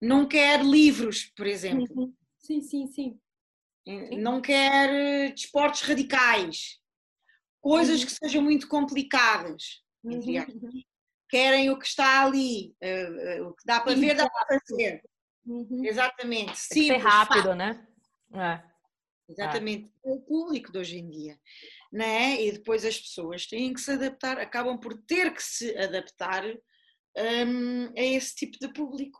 não quer livros, por exemplo. Uhum. Sim, sim, sim. Não quer eh, desportos radicais, coisas uhum. que sejam muito complicadas. Uhum. Querem o que está ali, uh, uh, o que dá para ver, dá para fazer. Uhum. Exatamente. Sim, ser rápido, né? É. Exatamente. É. O público de hoje em dia. Né? E depois as pessoas têm que se adaptar, acabam por ter que se adaptar um, a esse tipo de público.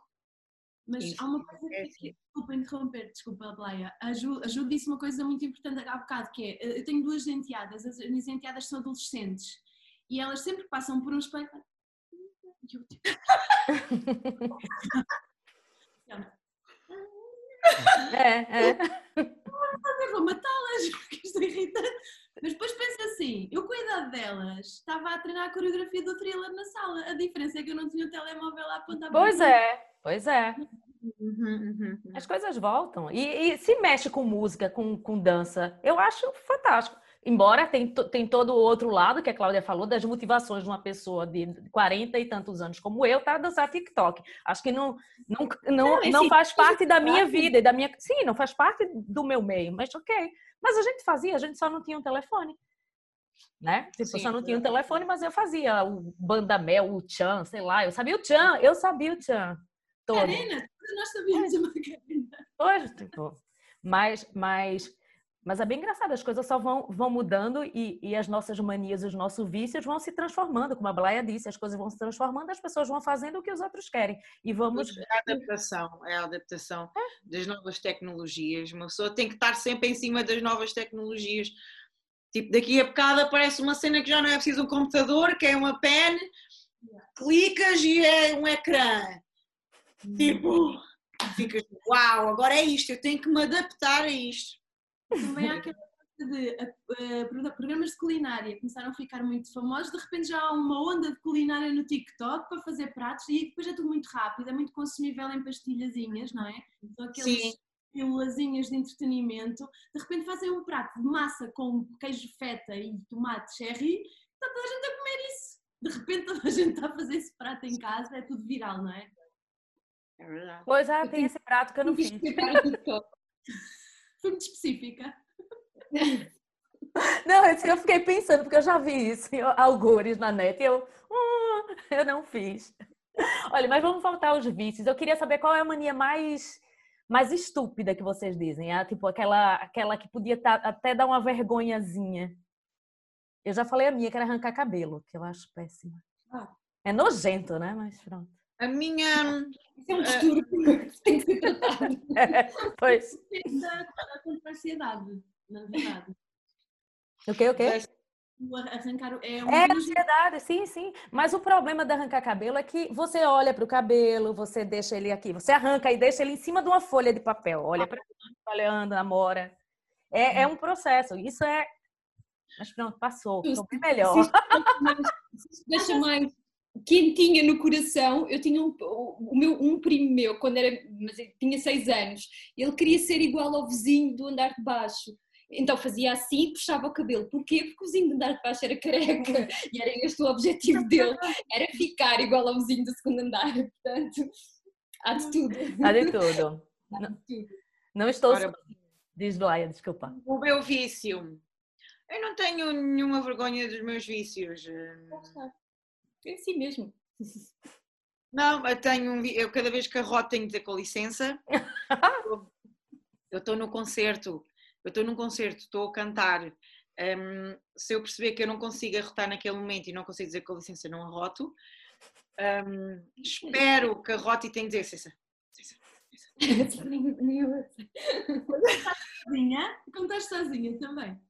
Mas Isso, há uma coisa é que, assim. desculpa interromper, desculpa, Bleia. A Ju, a Ju disse uma coisa muito importante há bocado, que é, eh, eu tenho duas enteadas, as minhas enteadas são adolescentes, e elas sempre passam por um espelho... é, é. (laughs) Eu vou matá-las, (laughs) porque isto é irrita. Mas depois pensa assim, eu com a idade delas estava a treinar a coreografia do thriller na sala. A diferença é que eu não tinha o telemóvel a apontar Pois é, Pois é. Uhum, uhum, uhum. As coisas voltam. E, e, se mexe com música, com, com dança, eu acho fantástico. Embora tem, tem todo o outro lado que a Cláudia falou, das motivações de uma pessoa de 40 e tantos anos como eu, tá dançar TikTok. Acho que não, não, não, não, não faz parte da minha vida e da minha. Sim, não faz parte do meu meio, mas ok. Mas a gente fazia, a gente só não tinha um telefone. né? Tipo, Sim, só não tinha um telefone, mas eu fazia o Bandamel, o Chan, sei lá. Eu sabia o Chan, eu sabia o Chan todo. Macarena, nós sabíamos a Macarena. Pois, tipo, mas, mas, mas é bem engraçado, as coisas só vão, vão mudando e, e as nossas manias, os nossos vícios vão se transformando, como a Blaia disse, as coisas vão se transformando, as pessoas vão fazendo o que os outros querem. E vamos. É a adaptação, é a adaptação das novas tecnologias. Uma pessoa tem que estar sempre em cima das novas tecnologias. Tipo, daqui a bocado aparece uma cena que já não é preciso um computador, que é uma pen, clicas e é um ecrã. Tipo, ficas, uau, agora é isto, eu tenho que me adaptar a isto. Também há aquela coisa de pro- programas de culinária começaram a ficar muito famosos, de repente já há uma onda de culinária no TikTok para fazer pratos e depois é tudo muito rápido, é muito consumível em pastilhazinha, não é? São aqueles Sim. pílulazinhas de entretenimento, de repente fazem um prato de massa com queijo feta e tomate cherry, está toda a gente a comer isso. De repente toda a gente está a fazer esse prato em casa, é tudo viral, não é? É verdade. Pois ah, tem esse prato que eu não fiz. (laughs) Foi muito específica. Não, é isso que eu fiquei pensando, porque eu já vi isso, em algures na net, e eu, "Hum, eu não fiz. Olha, mas vamos voltar aos vícios. Eu queria saber qual é a mania mais, mais estúpida que vocês dizem. É, tipo, aquela, aquela que podia tá- até dar uma vergonhazinha. Eu já falei a minha, que era arrancar cabelo, que eu acho péssima. Ah. É nojento, né? Mas pronto. A minha. Isso é um distúrbio (laughs) que tem que ser tratado. (laughs) pois. Da, da contra a ansiedade, na verdade. O quê, o quê? Arrancar é um É ansiedade, sim, sim. Mas o problema de arrancar cabelo é que você olha para o cabelo, você deixa ele aqui, você arranca e deixa ele em cima de uma folha de papel. Olha para olhando, namora. É, é um processo. Isso é. Mas pronto, passou. Ficou bem melhor. Deixa mais quentinha no coração. Eu tinha um, o meu, um primo meu, quando era, mas tinha seis anos, ele queria ser igual ao vizinho do andar de baixo. Então fazia assim e puxava o cabelo. Porquê? Porque o vizinho do andar de baixo era careca (laughs) e era este o objetivo dele, era ficar igual ao vizinho do segundo andar. (laughs) Portanto, há de tudo. Há de tudo. (laughs) Há de tudo. Não estou. Ora, Diz Blaia, desculpa. o meu vício. Eu não tenho nenhuma vergonha dos meus vícios. É assim mesmo. Não, eu tenho um. Eu cada vez que arroto tenho de dizer com licença. (laughs) Eu estou no concerto, eu estou num concerto, estou a cantar. hum, se eu perceber que eu não consigo arrotar naquele momento e não consigo dizer com licença, não arroto. Hum, espero que arrote e tenho de dizer licença. (laughs) sozinha e quando estás sozinha também.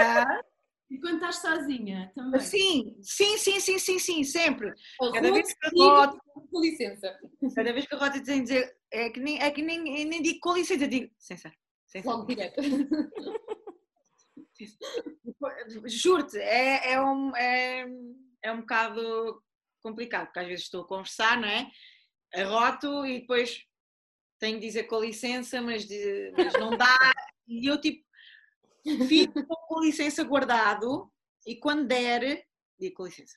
Ah, E quando estás sozinha também. Sim, sim, sim, sim, sim, sim, sempre. Cada vez que arroto, Com licença. cada vez que arroto, tenho de dizer. É que nem, é que nem, eu nem digo com licença, eu digo licença. Logo direto. (laughs) Juro-te, é, é, um, é, é um bocado complicado, porque às vezes estou a conversar, não é? Arroto e depois tenho de dizer com licença, mas, de- mas não dá. E eu tipo, fico com licença guardado e quando der, digo com licença.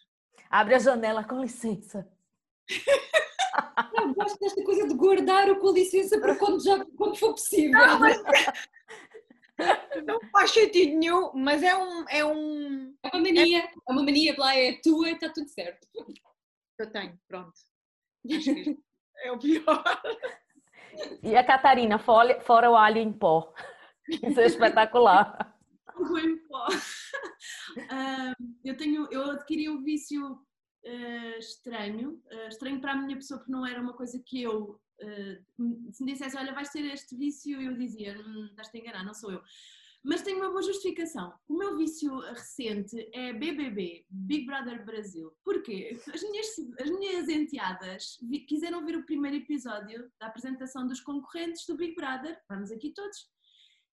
Abre a janela, com licença. Eu gosto desta coisa de guardar o com licença para quando, já, quando for possível. Não faz sentido nenhum, mas é um. É um É uma mania, é uma mania, lá é tua e está tudo certo. eu tenho, pronto. É o pior. E a Catarina, fora o alho em pó. Isso é espetacular. Água em pó. Ah, eu tenho, eu adquiri um vício ah, estranho, ah, estranho para a minha pessoa porque não era uma coisa que eu ah, se me dissesse, olha, vais ter este vício, eu dizia, hum, estás-te a enganar, não sou eu. Mas tenho uma boa justificação. O meu vício recente é BBB, Big Brother Brasil. Porquê? As minhas, as minhas enteadas vi- quiseram ver o primeiro episódio da apresentação dos concorrentes do Big Brother, vamos aqui todos,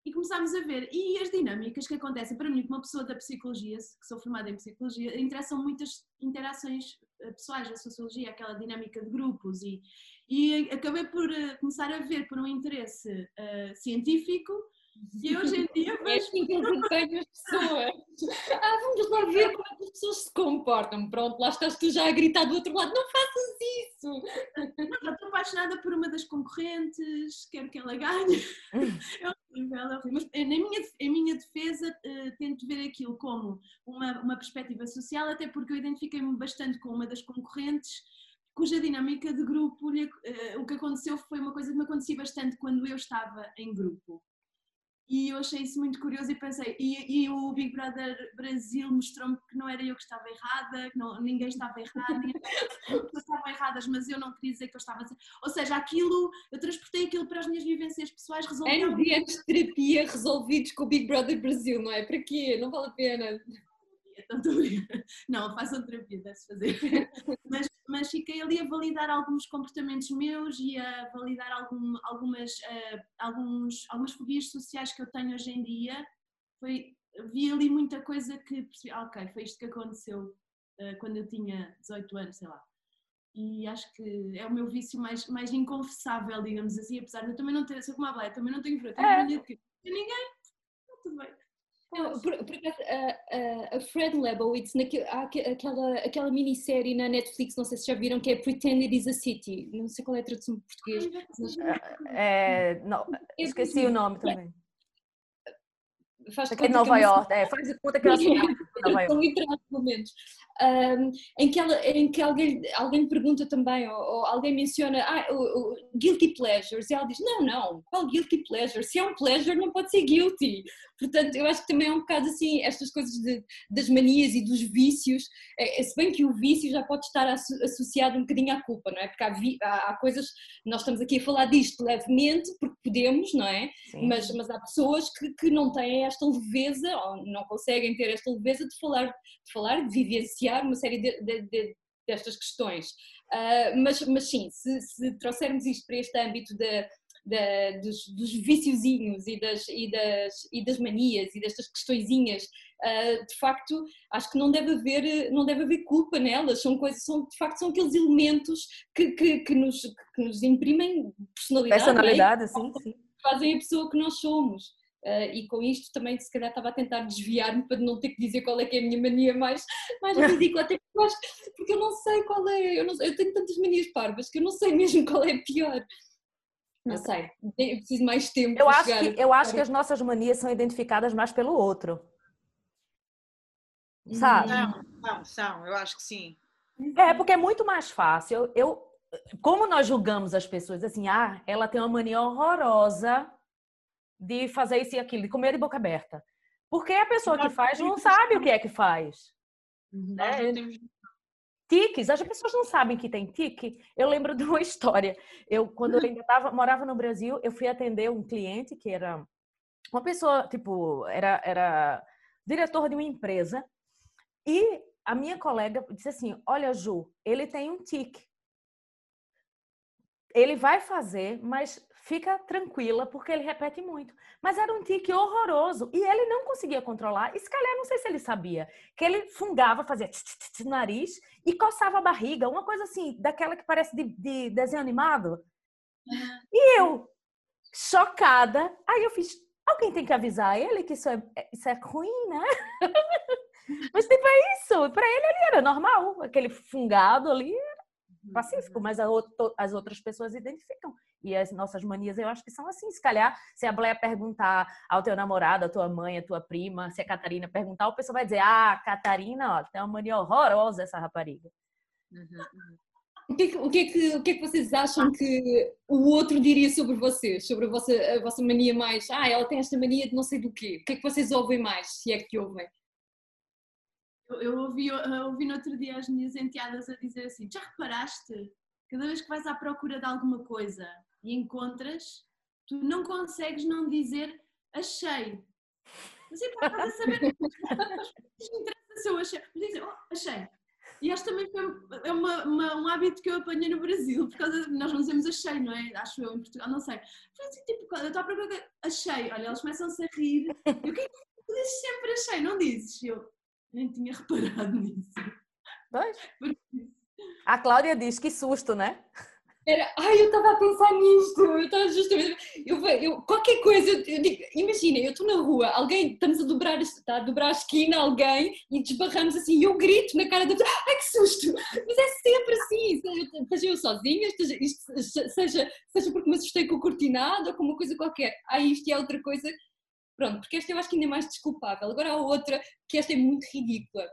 e começámos a ver. E as dinâmicas que acontecem, para mim, como uma pessoa da psicologia, que sou formada em psicologia, interessam muitas interações eh, pessoais da sociologia, aquela dinâmica de grupos. E, e acabei por eh, começar a ver por um interesse eh, científico. E hoje em dia É vejo tenho as pessoas. Ah, vamos lá ver como é que as pessoas se comportam. Pronto, lá estás tu já a gritar do outro lado. Não faças isso! Não, estou apaixonada por uma das concorrentes, quero que ela ganhe. Horrível, é horrível. Mas em minha, em minha defesa, uh, tento ver aquilo como uma, uma perspectiva social, até porque eu identifiquei-me bastante com uma das concorrentes, cuja dinâmica de grupo, uh, o que aconteceu foi uma coisa que me acontecia bastante quando eu estava em grupo e eu achei isso muito curioso e pensei, e, e o Big Brother Brasil mostrou-me que não era eu que estava errada, que não, ninguém estava errado, ninguém (laughs) estavam erradas, mas eu não queria dizer que eu estava Ou seja, aquilo, eu transportei aquilo para as minhas vivências pessoais, resolvi. Ambientes de terapia resolvidos com o Big Brother Brasil, não é? Para quê? Não vale a pena. Não, façam terapia, deve-se fazer. (laughs) Mas, mas fiquei ali a validar alguns comportamentos meus e a validar algum, algumas, uh, alguns, algumas fobias sociais que eu tenho hoje em dia. Foi, vi ali muita coisa que percebi, ah, ok, foi isto que aconteceu uh, quando eu tinha 18 anos, sei lá. E acho que é o meu vício mais, mais inconfessável, digamos assim, apesar de eu também não ter, sou como a Blaia, também não tenho fruta, é. não tenho ninguém, tudo bem. Por, por acaso, a, a, Fred Lebowitz, naquele, há aquela, aquela minissérie na Netflix, não sei se já viram, que é Pretend It Is a City. Não sei qual é a tradução português. Mas... É, não, esqueci o nome também. Faz Aqui em Nova York, é, faz de conta que ela. (laughs) São momentos um, em que, ela, em que alguém, alguém pergunta também, ou, ou alguém menciona ah, o, o, guilty pleasures, e ela diz: Não, não, qual guilty pleasure? Se é um pleasure, não pode ser guilty. Portanto, eu acho que também é um bocado assim, estas coisas de, das manias e dos vícios, é, é, se bem que o vício já pode estar associado um bocadinho à culpa, não é? Porque há, há, há coisas, nós estamos aqui a falar disto levemente, porque podemos, não é? Mas, mas há pessoas que, que não têm esta leveza, ou não conseguem ter esta leveza de falar, de falar, de vivenciar uma série de, de, de, destas questões. Uh, mas, mas sim, se, se, trouxermos isto para este âmbito de, de, dos, dos viciozinhos e das, e, das, e das manias e destas questõezinhas, uh, de facto, acho que não deve haver, não deve haver culpa nelas, são coisas, são, de facto, são aqueles elementos que, que, que, nos, que nos imprimem personalidade. É? Personalidade, é? sim, sim. Fazem a pessoa que nós somos. Uh, e com isto também se calhar estava a tentar desviar-me para não ter que dizer qual é que é a minha mania mais, mais (laughs) ridícula, até porque eu, acho, porque eu não sei qual é, eu, não, eu tenho tantas manias parvas que eu não sei mesmo qual é a pior. Não sei, eu preciso mais tempo. Eu, acho que, eu acho que as nossas manias são identificadas mais pelo outro. Sabe? Não, não, são, eu acho que sim. É, porque é muito mais fácil. Eu, como nós julgamos as pessoas assim, ah, ela tem uma mania horrorosa de fazer isso e aquilo, de comer de boca aberta. Porque a pessoa que faz não sabe o que é que faz. Uhum. Né? Tiques, as pessoas não sabem que tem tique. Eu lembro de uma (laughs) história. Eu, quando eu ainda tava, morava no Brasil, eu fui atender um cliente que era uma pessoa, tipo, era, era diretor de uma empresa. E a minha colega disse assim: Olha, Ju, ele tem um tique. Ele vai fazer, mas fica tranquila, porque ele repete muito. Mas era um tique horroroso e ele não conseguia controlar. E se calhar, não sei se ele sabia, que ele fungava, fazia tch, tch, tch, nariz e coçava a barriga, uma coisa assim, daquela que parece de, de desenho animado. E eu, chocada, aí eu fiz, alguém tem que avisar ele que isso é, isso é ruim, né? (laughs) Mas tipo, é isso. Para ele ali era normal, aquele fungado ali pacífico, mas as outras pessoas identificam. E as nossas manias, eu acho que são assim. Se calhar, se a Bleia perguntar ao teu namorado, à tua mãe, à tua prima, se a Catarina perguntar, o pessoal vai dizer: Ah, Catarina, ó, tem uma mania horrorosa essa rapariga. Uhum, uhum. O que, é que, o, que é que, o que é que vocês acham que o outro diria sobre vocês? Sobre a vossa, a vossa mania mais? Ah, ela tem esta mania de não sei do quê. O que é que vocês ouvem mais, se é que ouvem? Eu, eu ouvi, eu ouvi no outro dia as minhas enteadas a dizer assim: já reparaste? Cada vez que vais à procura de alguma coisa e encontras, tu não consegues não dizer achei. Mas é para a saber. (laughs) Não interessa se eu achei. Mas dizem, oh, achei. E acho também foi é uma, uma, um hábito que eu apanhei no Brasil, por causa de, nós não dizemos achei, não é? Acho eu em Portugal, não sei. Foi assim, tipo, eu estou à procura, achei. Olha, eles começam-se a rir. Eu, o que é que tu dizes sempre achei? Não dizes? Eu nem tinha reparado nisso. Pois. A Cláudia diz que susto, né? Era, ai, eu estava a pensar nisto, eu estava justamente. Eu, eu, qualquer coisa, eu digo, imagina, eu estou na rua, alguém, estamos a dobrar, está a dobrar a esquina, alguém, e desbarramos assim, e eu grito na cara da pessoa, ai que susto! Mas é sempre assim, seja eu sozinha, isto, seja, seja porque me assustei com o cortinado ou com uma coisa qualquer. Há isto há outra coisa. Pronto, porque esta eu acho que ainda é mais desculpável. Agora há outra que esta é muito ridícula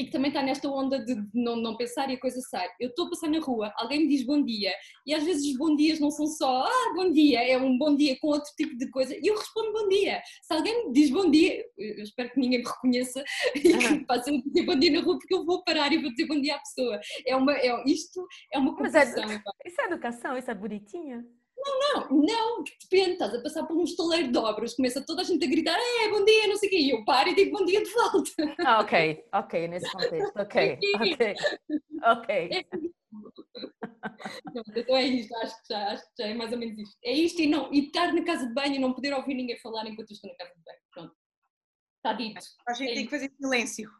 e que também está nesta onda de não, não pensar e a coisa sai. Eu estou a passar na rua, alguém me diz bom dia, e às vezes os bom dias não são só ah, bom dia, é um bom dia com outro tipo de coisa, e eu respondo bom dia. Se alguém me diz bom dia, eu espero que ninguém me reconheça (laughs) e que faça eu dizer bom dia na rua, porque eu vou parar e vou dizer bom dia à pessoa. É uma, é, isto é uma Mas é, isso é educação, isso é bonitinho. Não, não, não, depende, estás a passar por um estaleiro de obras, começa toda a gente a gritar, é, bom dia, não sei o quê, e eu paro e digo bom dia de volta. Ah, ok, ok, nesse contexto, ok, (laughs) ok, ok. É então é isto, acho que, já, acho que já é mais ou menos isto. É isto e, não, e estar na casa de banho e não poder ouvir ninguém falar enquanto eu estou na casa de banho, pronto. Está dito. A gente é tem que fazer silêncio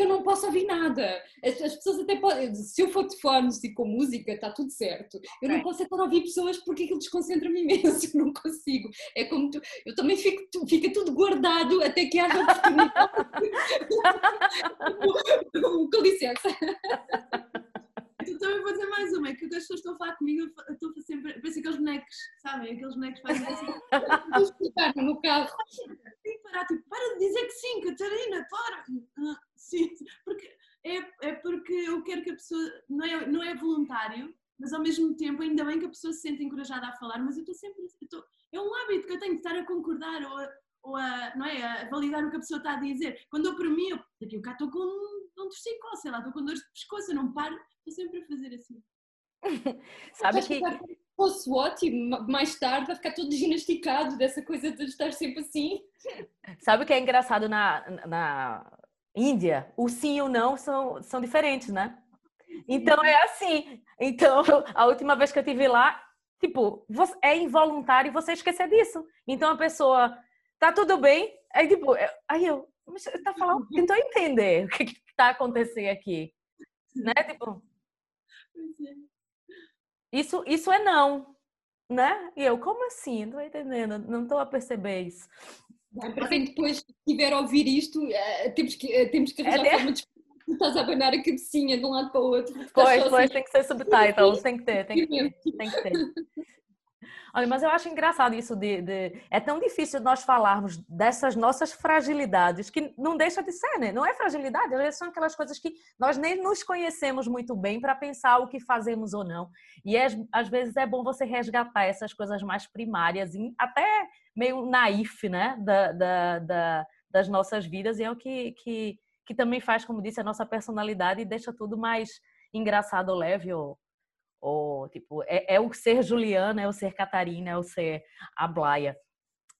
eu não posso ouvir nada. As, as, pessoas até podem, se eu for de fones e com música, está tudo certo. Eu não posso estar a ouvir pessoas porque aquilo desconcentra-me (laughs) imenso, eu não consigo. É como tu, eu também fico, tu, fica tudo guardado até que haja oportunidade. (laughs) com licença. (laughs) Eu também vou dizer mais uma, é que as pessoas estão a falar comigo, eu estou sempre, parece aqueles bonecos, sabem? Aqueles bonecos fazem assim. (laughs) Estou no carro. Tem que parar, tipo, para de dizer que sim, Catarina, para! Ah, sim, porque é, é porque eu quero que a pessoa, não é, não é voluntário, mas ao mesmo tempo, ainda bem que a pessoa se sente encorajada a falar, mas eu estou sempre, eu estou, é um hábito que eu tenho de estar a concordar ou a, ou a, não é, a validar o que a pessoa está a dizer. Quando eu para mim, eu, daqui a bocado estou com um, um torcicolo, sei lá, estou com dores de pescoço, eu não paro, estou sempre a fazer assim. (laughs) Sabe que... O SWAT e mais tarde vai ficar todo ginasticado dessa coisa de estar sempre assim. Sabe o que é engraçado na, na Índia? O sim e o não são, são diferentes, né? Então é assim. Então, (laughs) a última vez que eu estive lá, tipo, é involuntário você esquecer disso. Então a pessoa, tá tudo bem? Aí, tipo, aí eu, mas tá falando, (laughs) tentou entender o que, que tá acontecendo aqui. Né? Tipo, é. Isso, isso é não, né? E eu, como assim? Não tô entendendo, não estou a perceber isso. Para quem depois tiver a ouvir isto, é, temos que, é, temos que arranjar é, forma de estás a abanar a cabecinha de um lado para o outro. Pois, pois, assim. tem que ser subtitles, tem que ter, tem que ter, tem que ter. Olha, mas eu acho engraçado isso de, de, É tão difícil nós falarmos dessas nossas fragilidades, que não deixa de ser, né? Não é fragilidade, às vezes são aquelas coisas que nós nem nos conhecemos muito bem para pensar o que fazemos ou não. E é, às vezes é bom você resgatar essas coisas mais primárias, até meio naif, né? Da, da, da, das nossas vidas, e é o que, que, que também faz, como disse, a nossa personalidade e deixa tudo mais engraçado, leve ou, ou tipo, é, é, o ser Juliana, é o ser Catarina, é o ser a Blaia.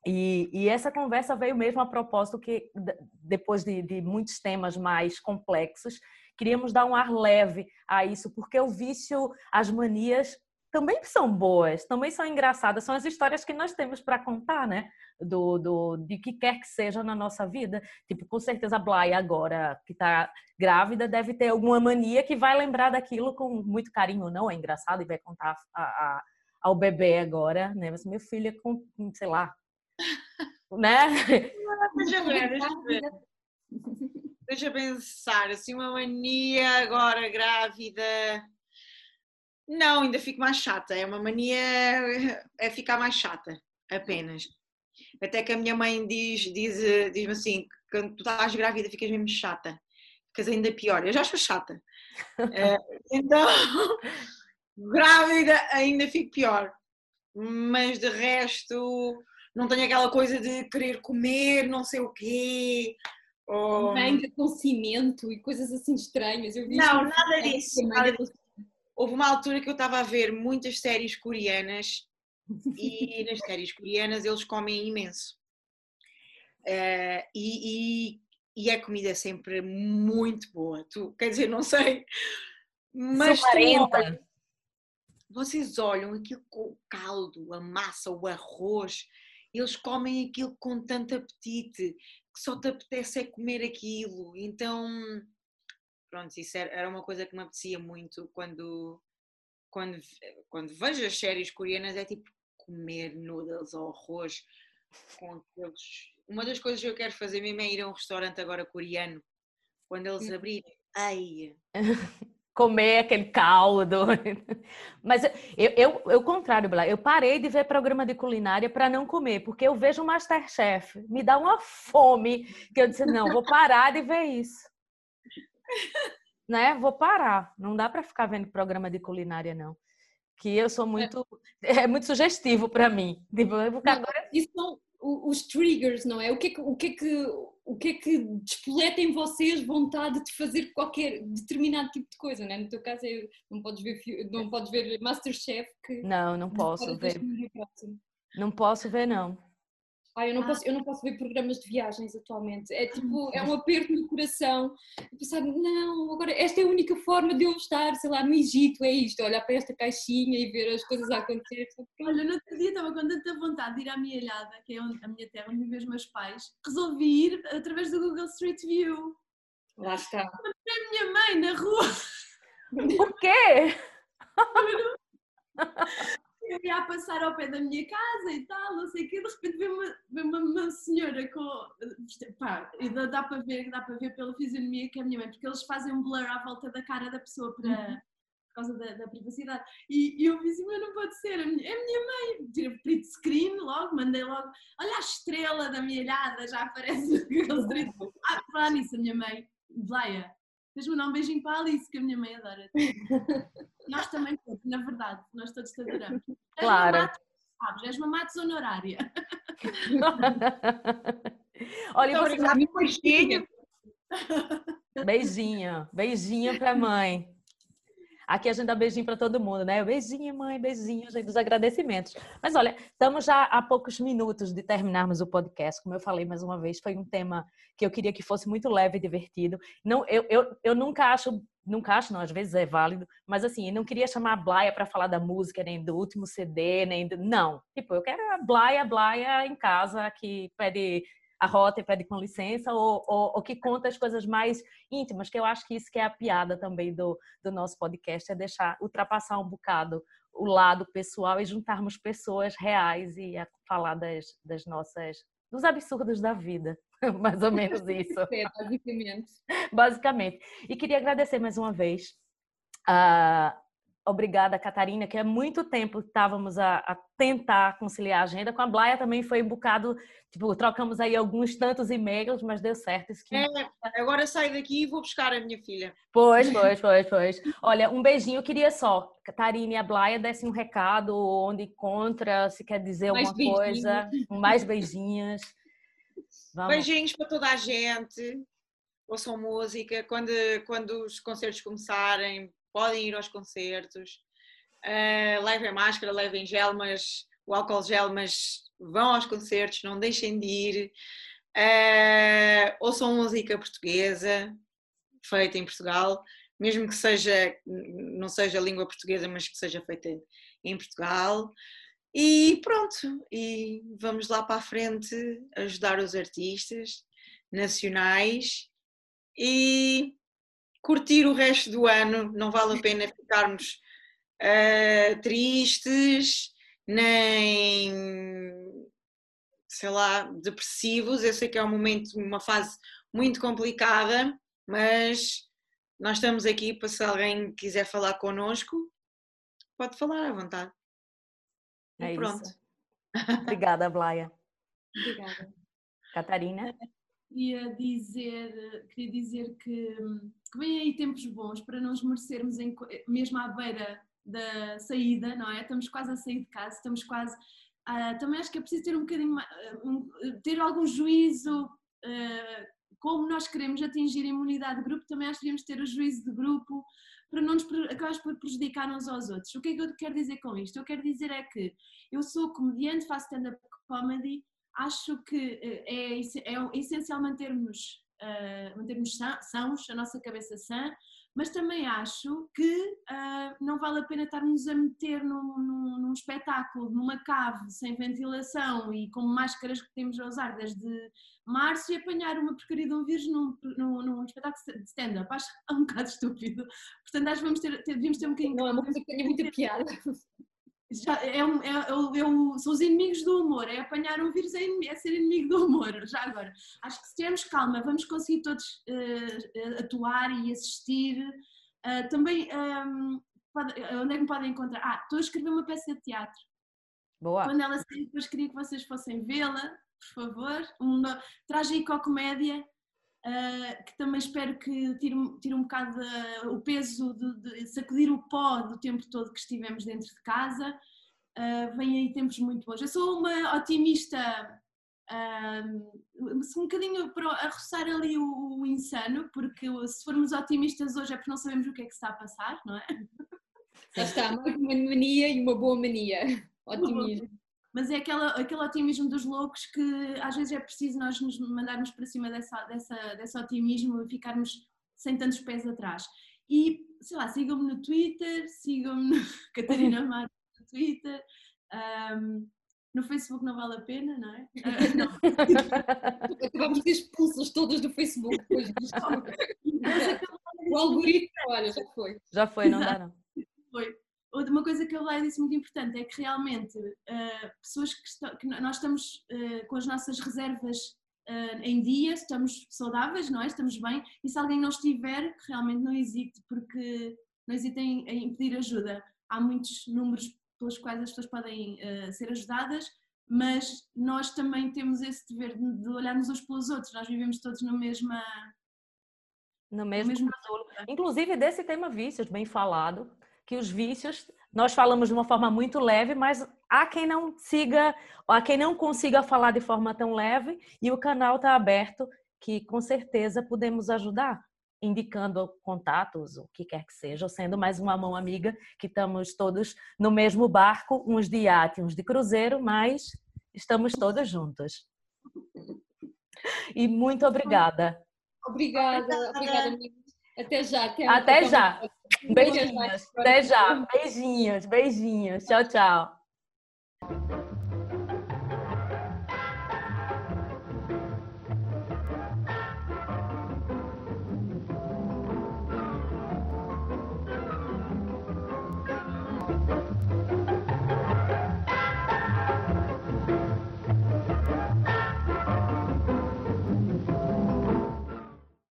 E, e, essa conversa veio mesmo a propósito que, depois de, de, muitos temas mais complexos, queríamos dar um ar leve a isso, porque o vício, as manias também são boas, também são engraçadas, são as histórias que nós temos para contar, né? Do, do, de que quer que seja na nossa vida. Tipo, com certeza a Blay agora, que está grávida, deve ter alguma mania que vai lembrar daquilo com muito carinho, não? É engraçado e vai contar a, a, ao bebê agora, né? Mas meu filho é com, sei lá, né? (laughs) Deixa eu ver, deixa eu ver. (laughs) Deixa eu pensar, assim, uma mania agora grávida não, ainda fico mais chata. É uma mania, é ficar mais chata, apenas. Até que a minha mãe diz, diz, diz-me assim: quando tu estás grávida ficas mesmo chata, ficas ainda pior. Eu já estou chata. (laughs) Eh, então, (laughs) grávida ainda fico pior. Mas de resto, não tenho aquela coisa de querer comer, não sei o quê. Ou... Manga com cimento e coisas assim estranhas. não, nada disso. Nada disso houve uma altura que eu estava a ver muitas séries coreanas e (laughs) nas séries coreanas eles comem imenso. Uh, e, e, e, a comida é sempre muito boa. Tu, quer dizer, não sei, mas tu, vocês olham aquilo com o caldo, a massa, o arroz, eles comem aquilo com tanto apetite que só te apetece é comer aquilo. Então pronto, isso era uma coisa que me apetecia muito quando, quando, quando vejo as séries coreanas, é tipo comer noodles ou arroz com aqueles. Uma das coisas que eu quero fazer mesmo é ir a um restaurante agora coreano, quando eles hum. abrirem. Ai! (laughs) comer aquele caldo. (laughs) Mas eu, eu, eu contrário, Blá, eu parei de ver programa de culinária para não comer, porque eu vejo o Masterchef, me dá uma fome, que eu disse, não, vou parar de ver isso. (laughs) né? Vou parar. Não dá para ficar vendo programa de culinária, não. Que eu sou muito. É, (laughs) é muito sugestivo para mim. Tipo, agora... Isso são os triggers, não é? O que é que, o que, é que, o que, é que despoleta em vocês vontade de fazer qualquer determinado tipo de coisa, né? No teu caso, é, não podes ver, não podes ver Masterchef. Que não, não posso ver. Não posso ver, não. Ah, eu não, posso, eu não posso ver programas de viagens atualmente. É tipo, é um aperto no coração. Pensar, não, agora esta é a única forma de eu estar, sei lá, no Egito, é isto, olhar para esta caixinha e ver as coisas a acontecer. Olha, no outro dia estava com tanta vontade de ir à minha ilhada, que é a minha terra, onde vivem os meus pais, resolvi ir através do Google Street View. Lá está. Encontrei a minha mãe na rua. (laughs) (laughs) Por quê? Eu ia passar ao pé da minha casa e tal, não sei o quê, de repente vê uma, uma, uma senhora com. Pá, e dá, dá, para ver, dá para ver pela fisionomia que é a minha mãe, porque eles fazem um blur à volta da cara da pessoa para, uhum. por causa da, da privacidade. E, e, eu assim, mas não pode ser, a minha, é a minha mãe. Tira print screen logo, mandei logo, olha a estrela da minha ilhada, já aparece no. Ah, falar nisso, a minha mãe, Blaia, Tens-me dar um beijinho para a Alice, que a minha mãe adora. (laughs) nós também todos, na verdade, nós todos te adoramos. Claro. És sabes, és uma matos honorária. (laughs) Olha, então, você... obrigada, beijinho. Beijinho, beijinho para a mãe. Aqui a gente dá beijinho para todo mundo, né? Beijinho, mãe, beijinho, gente, dos agradecimentos. Mas olha, estamos já a poucos minutos de terminarmos o podcast. Como eu falei mais uma vez, foi um tema que eu queria que fosse muito leve e divertido. Não, eu, eu, eu nunca acho, nunca acho, não, às vezes é válido, mas assim, não queria chamar a Blaia para falar da música, nem do último CD, nem do, não. Tipo, eu quero a Blaia, Blaia em casa que pede a rota e pede com licença, ou, ou, ou, que conta as coisas mais íntimas, que eu acho que isso que é a piada também do, do nosso podcast, é deixar, ultrapassar um bocado o lado pessoal e juntarmos pessoas reais e falar das, das nossas, dos absurdos da vida, (laughs) mais ou menos (laughs) isso. É, basicamente. Basicamente. E queria agradecer mais uma vez a, Obrigada, Catarina, que há muito tempo estávamos a, a, tentar conciliar a agenda. Com a Blaia também foi um bocado, tipo, trocamos aí alguns tantos e-mails, mas deu certo. Isso que... é, agora saio daqui e vou buscar a minha filha. Pois, (laughs) pois, pois, pois. Olha, um beijinho, eu queria só, Catarina e a Blaia dessem um recado, onde encontra, se quer dizer mais alguma beijinhos. coisa, mais beijinhos. Vamos. Beijinhos para toda a gente, ouçam música, quando, quando os concertos começarem, podem ir aos concertos, uh, levem máscara, levem gel, mas o álcool gel, mas vão aos concertos, não deixem de ir. Uh, ouçam música portuguesa, feita em Portugal, mesmo que seja, não seja língua portuguesa, mas que seja feita em Portugal. E pronto, e vamos lá para a frente ajudar os artistas nacionais e curtir o resto do ano, não vale a pena ficarmos uh, tristes, nem sei lá, depressivos. Eu sei que é um momento, uma fase muito complicada, mas nós estamos aqui para se alguém quiser falar connosco, pode falar à vontade. É e pronto. Isso. Obrigada, Blaia. Obrigada. Catarina? Queria dizer, queria dizer que que vêm aí tempos bons para não esmorecermos em, mesmo à beira da saída, não é? Estamos quase a sair de casa, estamos quase. Uh, também acho que é preciso ter um bocadinho um, ter algum juízo uh, como nós queremos atingir a imunidade de grupo, também acho que devemos ter o juízo de grupo para não nos acabar por prejudicar uns aos outros. O que é que eu quero dizer com isto? Eu quero dizer é que eu sou comediante, faço stand-up comedy, acho que eh, é, é essencial mantermos uh, mantermos sãos, a nossa cabeça sã, mas também acho que uh, não vale a pena estarmos a meter num, num, num, espetáculo, numa cave, sem ventilação e com máscaras que temos a usar desde março e apanhar uma porcaria de um vírus num, num, num espetáculo de stand-up. Acho (laughs) um bocado estúpido. Portanto, acho que vamos ter, ter, devíamos ter um bocadinho. Não, é uma coisa que tenha muita piada. Já, é, um, é, é, é são os inimigos do humor, é apanhar um vírus, é, é, ser inimigo do humor, já agora. Acho que se tivermos calma, vamos conseguir todos uh, atuar e assistir Uh, também, um, pode, onde é que me podem encontrar? Ah, estou a escrever uma peça de teatro. Boa. Quando ela sair, depois queria que vocês fossem vê-la, por favor. Uma tragicomédia, uh, que também espero que tire, tire um bocado de, o peso de, de, sacudir o pó do tempo todo que estivemos dentro de casa. Uh, vem aí tempos muito bons. Eu sou uma otimista um, um bocadinho a roçar ali o, o, insano, porque se formos otimistas hoje é porque não sabemos o que é que está a passar, não é? Já está, uma mania e uma boa mania. (laughs) Otimismo. Mas é aquela, aquele otimismo dos loucos que às vezes é preciso nós nos mandarmos para cima dessa, dessa, desse otimismo e ficarmos sem tantos pés atrás. E, sei lá, sigam-me no Twitter, sigam-me no (laughs) Catarina (laughs) Mato no Twitter. Um, no Facebook não vale a pena, não é? Uh, (laughs) não. Acabamos de ser expulsas todas do Facebook depois disto. o algoritmo, olha, já foi. Já foi, não dá não. Foi. Uma coisa que eu Leia disse muito importante é que realmente uh, pessoas que, estão, que, nós estamos uh, com as nossas reservas uh, em dia, estamos saudáveis, não é? Estamos bem, e se alguém não estiver, realmente não hesite, porque não hesitem em pedir ajuda. Há muitos números pelos quais as pessoas podem ser ajudadas, mas nós também temos esse dever de, olharmos uns pelos outros, nós vivemos todos no mesma. No mesmo, no mesmo Inclusive desse tema vícios, bem falado, que os vícios, nós falamos de uma forma muito leve, mas há quem não siga, há quem não consiga falar de forma tão leve, e o canal está aberto, que com certeza podemos ajudar indicando contatos, o que quer que seja, ou sendo mais uma mão amiga, que estamos todos no mesmo barco, uns de iate, uns de cruzeiro, mas estamos todos juntos. E muito obrigada. Obrigada, obrigada, Até já. Até, até já. Beijinhos. Até já. Beijinhos, beijinhos. Tchau, tchau.